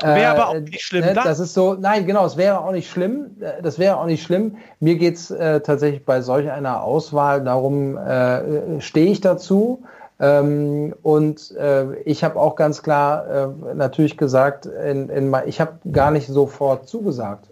Wäre äh, aber auch nicht schlimm. Ne, das ist so, nein, genau, es wäre auch nicht schlimm. Das wäre auch nicht schlimm. Mir geht es äh, tatsächlich bei solch einer Auswahl darum, äh, stehe ich dazu ähm, und äh, ich habe auch ganz klar äh, natürlich gesagt, in, in, ich habe gar nicht sofort zugesagt.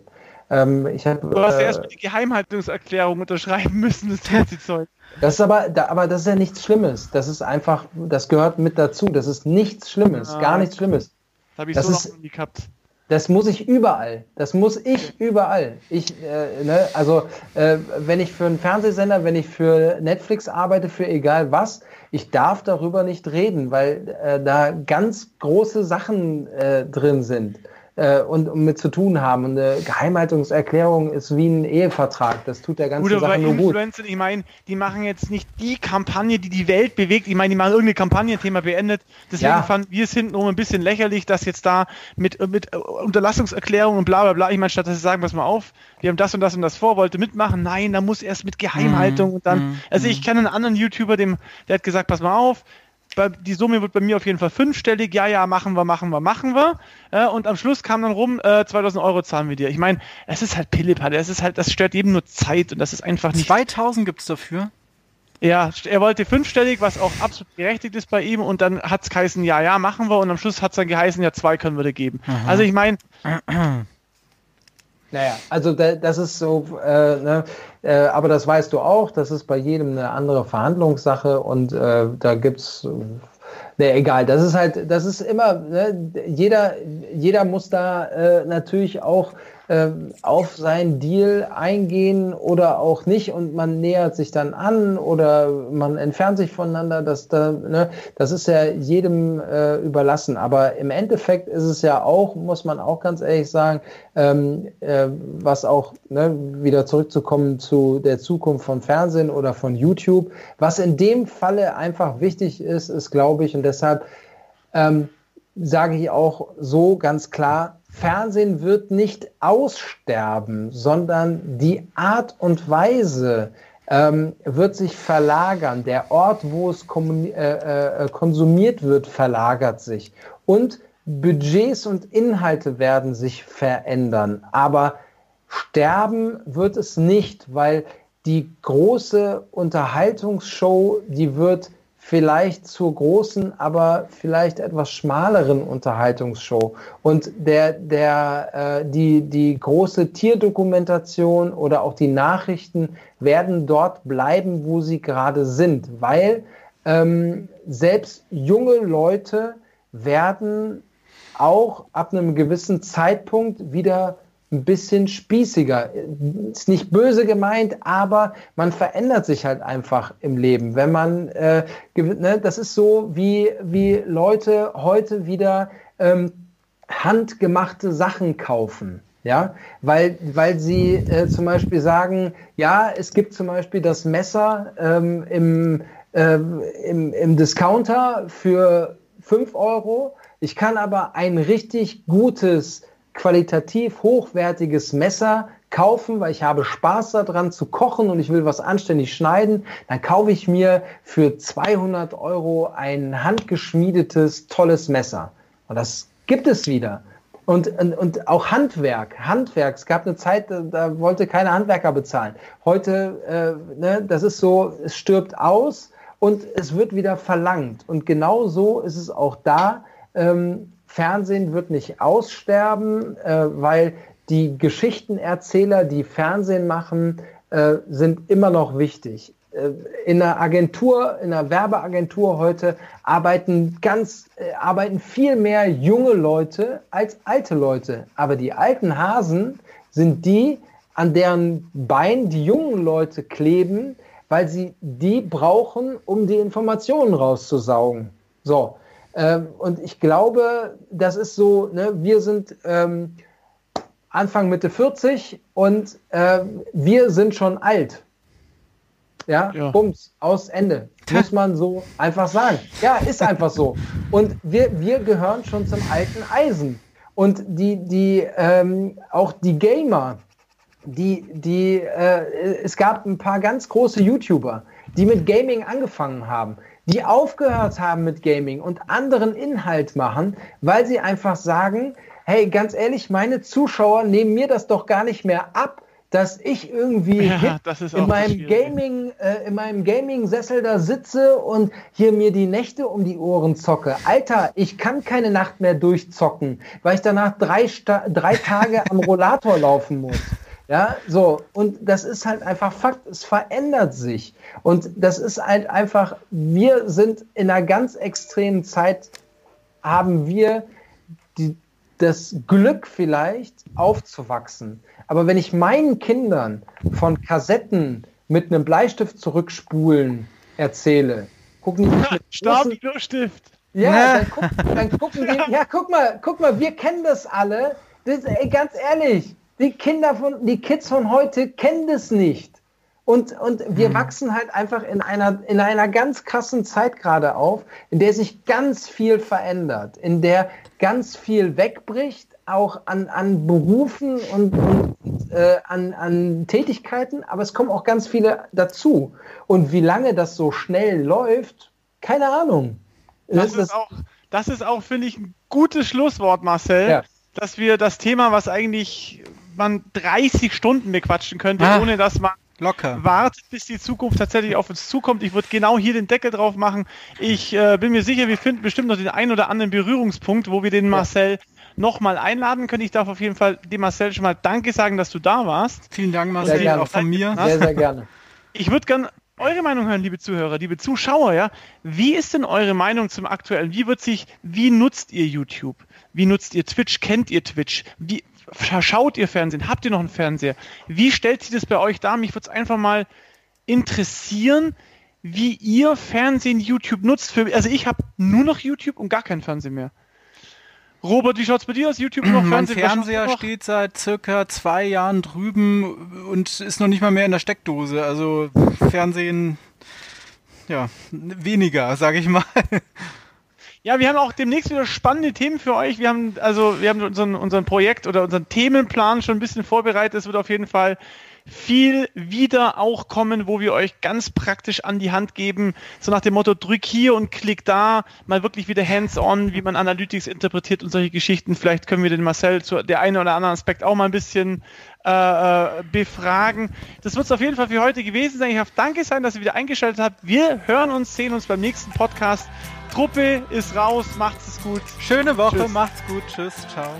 Ähm, ich hab, du hast äh, erst die Geheimhaltungserklärung unterschreiben müssen, das Fernsehzeug. Das ist aber, da, aber das ist ja nichts Schlimmes. Das ist einfach, das gehört mit dazu. Das ist nichts Schlimmes, ah, gar nichts Schlimmes. Das habe ich das so ist, noch nie gehabt. Das muss ich überall. Das muss ich überall. Ich, äh, ne, also äh, wenn ich für einen Fernsehsender, wenn ich für Netflix arbeite, für egal was, ich darf darüber nicht reden, weil äh, da ganz große Sachen äh, drin sind äh, und, und mit zu tun haben. Und eine Geheimhaltungserklärung ist wie ein Ehevertrag. Das tut der ganzen gut, Sache nur gut. Ich meine, die machen jetzt nicht die Kampagne, die die Welt bewegt. Ich meine, die machen irgendeine Kampagne, Thema beendet. Deswegen ja. fanden wir es hintenrum ein bisschen lächerlich, dass jetzt da mit, mit Unterlassungserklärung und bla bla bla, ich meine, statt dass sie sagen, pass mal auf, wir haben das und das und das vor, wollte mitmachen. Nein, da muss erst mit Geheimhaltung mhm. und dann. Mhm. Also ich mhm. kenne einen anderen YouTuber, dem, der hat gesagt, pass mal auf, die Summe wird bei mir auf jeden Fall fünfstellig. Ja, ja, machen wir, machen wir, machen wir. Äh, und am Schluss kam dann rum, äh, 2000 Euro zahlen wir dir. Ich meine, es ist halt Pillepalle. Es ist halt, das stört jedem nur Zeit und das ist einfach nicht. 2000 gibt's dafür? Ja, er wollte fünfstellig, was auch absolut berechtigt ist bei ihm. Und dann hat's geheißen, ja, ja, machen wir. Und am Schluss hat's dann geheißen, ja, zwei können wir dir geben. Aha. Also ich meine. Naja, also das ist so, äh, ne, äh, aber das weißt du auch, das ist bei jedem eine andere Verhandlungssache und äh, da gibt's, ne, egal, das ist halt, das ist immer, ne, jeder, jeder muss da äh, natürlich auch auf seinen Deal eingehen oder auch nicht und man nähert sich dann an oder man entfernt sich voneinander. Das, da, ne, das ist ja jedem äh, überlassen. Aber im Endeffekt ist es ja auch, muss man auch ganz ehrlich sagen, ähm, äh, was auch ne, wieder zurückzukommen zu der Zukunft von Fernsehen oder von YouTube. Was in dem Falle einfach wichtig ist, ist, glaube ich, und deshalb ähm, sage ich auch so ganz klar, Fernsehen wird nicht aussterben, sondern die Art und Weise ähm, wird sich verlagern. Der Ort, wo es äh, äh, konsumiert wird, verlagert sich. Und Budgets und Inhalte werden sich verändern. Aber sterben wird es nicht, weil die große Unterhaltungsshow, die wird vielleicht zur großen, aber vielleicht etwas schmaleren Unterhaltungsshow. Und der, der, äh, die, die große Tierdokumentation oder auch die Nachrichten werden dort bleiben, wo sie gerade sind, weil ähm, selbst junge Leute werden auch ab einem gewissen Zeitpunkt wieder ein bisschen spießiger. Ist nicht böse gemeint, aber man verändert sich halt einfach im Leben. Wenn man, äh, ne, das ist so, wie, wie Leute heute wieder ähm, handgemachte Sachen kaufen. Ja, weil, weil sie äh, zum Beispiel sagen, ja, es gibt zum Beispiel das Messer ähm, im, äh, im, im Discounter für 5 Euro. Ich kann aber ein richtig gutes qualitativ hochwertiges Messer kaufen, weil ich habe Spaß daran zu kochen und ich will was anständig schneiden, dann kaufe ich mir für 200 Euro ein handgeschmiedetes, tolles Messer. Und das gibt es wieder. Und, und, und auch Handwerk, Handwerk. Es gab eine Zeit, da, da wollte keiner Handwerker bezahlen. Heute, äh, ne, das ist so, es stirbt aus und es wird wieder verlangt. Und genau so ist es auch da. Ähm, Fernsehen wird nicht aussterben, äh, weil die Geschichtenerzähler, die Fernsehen machen, äh, sind immer noch wichtig. Äh, in einer Agentur, in einer Werbeagentur heute arbeiten ganz, äh, arbeiten viel mehr junge Leute als alte Leute. Aber die alten Hasen sind die, an deren Bein die jungen Leute kleben, weil sie die brauchen, um die Informationen rauszusaugen. So. Ähm, und ich glaube, das ist so, ne, wir sind ähm, Anfang Mitte 40 und äh, wir sind schon alt. Ja, ja, Bums, aus Ende. Muss man so einfach sagen. Ja, ist einfach so. Und wir, wir gehören schon zum alten Eisen. Und die, die, ähm, auch die Gamer, die, die, äh, es gab ein paar ganz große YouTuber, die mit Gaming angefangen haben die aufgehört haben mit Gaming und anderen Inhalt machen, weil sie einfach sagen, hey, ganz ehrlich, meine Zuschauer nehmen mir das doch gar nicht mehr ab, dass ich irgendwie ja, in meinem Gaming, äh, in meinem Gaming-Sessel da sitze und hier mir die Nächte um die Ohren zocke. Alter, ich kann keine Nacht mehr durchzocken, weil ich danach drei, Sta drei Tage am Rollator laufen muss. Ja, so. Und das ist halt einfach Fakt. Es verändert sich. Und das ist halt einfach, wir sind in einer ganz extremen Zeit, haben wir die, das Glück vielleicht aufzuwachsen. Aber wenn ich meinen Kindern von Kassetten mit einem Bleistift zurückspulen erzähle, gucken die nicht mit Stabstift. Ja, dann, guck, dann gucken die, ja, guck mal, guck mal, wir kennen das alle. Das, ey, ganz ehrlich, die Kinder von, die Kids von heute kennen das nicht. Und, und wir mhm. wachsen halt einfach in einer, in einer ganz krassen Zeit gerade auf, in der sich ganz viel verändert, in der ganz viel wegbricht, auch an, an Berufen und, und äh, an, an Tätigkeiten, aber es kommen auch ganz viele dazu. Und wie lange das so schnell läuft, keine Ahnung. Das, das ist auch, das ist auch, finde ich, ein gutes Schlusswort, Marcel, ja. dass wir das Thema, was eigentlich man 30 Stunden bequatschen könnte, ah, ohne dass man locker wartet, bis die Zukunft tatsächlich auf uns zukommt. Ich würde genau hier den Deckel drauf machen. Ich äh, bin mir sicher, wir finden bestimmt noch den einen oder anderen Berührungspunkt, wo wir den Marcel ja. nochmal einladen können. Ich darf auf jeden Fall dem Marcel schon mal Danke sagen, dass du da warst. Vielen Dank, Marcel, auch von mir. Sehr, sehr gerne. Ich würde gerne eure Meinung hören, liebe Zuhörer, liebe Zuschauer, ja. Wie ist denn eure Meinung zum aktuellen? Wie wird sich, wie nutzt ihr YouTube? Wie nutzt ihr Twitch? Kennt ihr Twitch? Wie, schaut ihr Fernsehen? Habt ihr noch einen Fernseher? Wie stellt sich das bei euch dar? Mich würde es einfach mal interessieren, wie ihr Fernsehen, YouTube nutzt. Für, also ich habe nur noch YouTube und gar keinen Fernsehen mehr. Robert, wie schaut es bei dir aus? YouTube noch Fernsehen? Mein Fernseher steht seit circa zwei Jahren drüben und ist noch nicht mal mehr in der Steckdose. Also Fernsehen, ja, weniger, sage ich mal. Ja, wir haben auch demnächst wieder spannende Themen für euch. Wir haben also, wir haben unseren, unseren Projekt oder unseren Themenplan schon ein bisschen vorbereitet. Es wird auf jeden Fall viel wieder auch kommen, wo wir euch ganz praktisch an die Hand geben, so nach dem Motto, drück hier und klick da, mal wirklich wieder hands-on, wie man Analytics interpretiert und solche Geschichten. Vielleicht können wir den Marcel zu der einen oder anderen Aspekt auch mal ein bisschen äh, äh befragen. Das wird es auf jeden Fall für heute gewesen sein. Ich darf danke sein, dass ihr wieder eingeschaltet habt. Wir hören uns, sehen uns beim nächsten Podcast. Truppe ist raus, macht's es gut. Schöne Woche, Tschüss. macht's gut. Tschüss, ciao.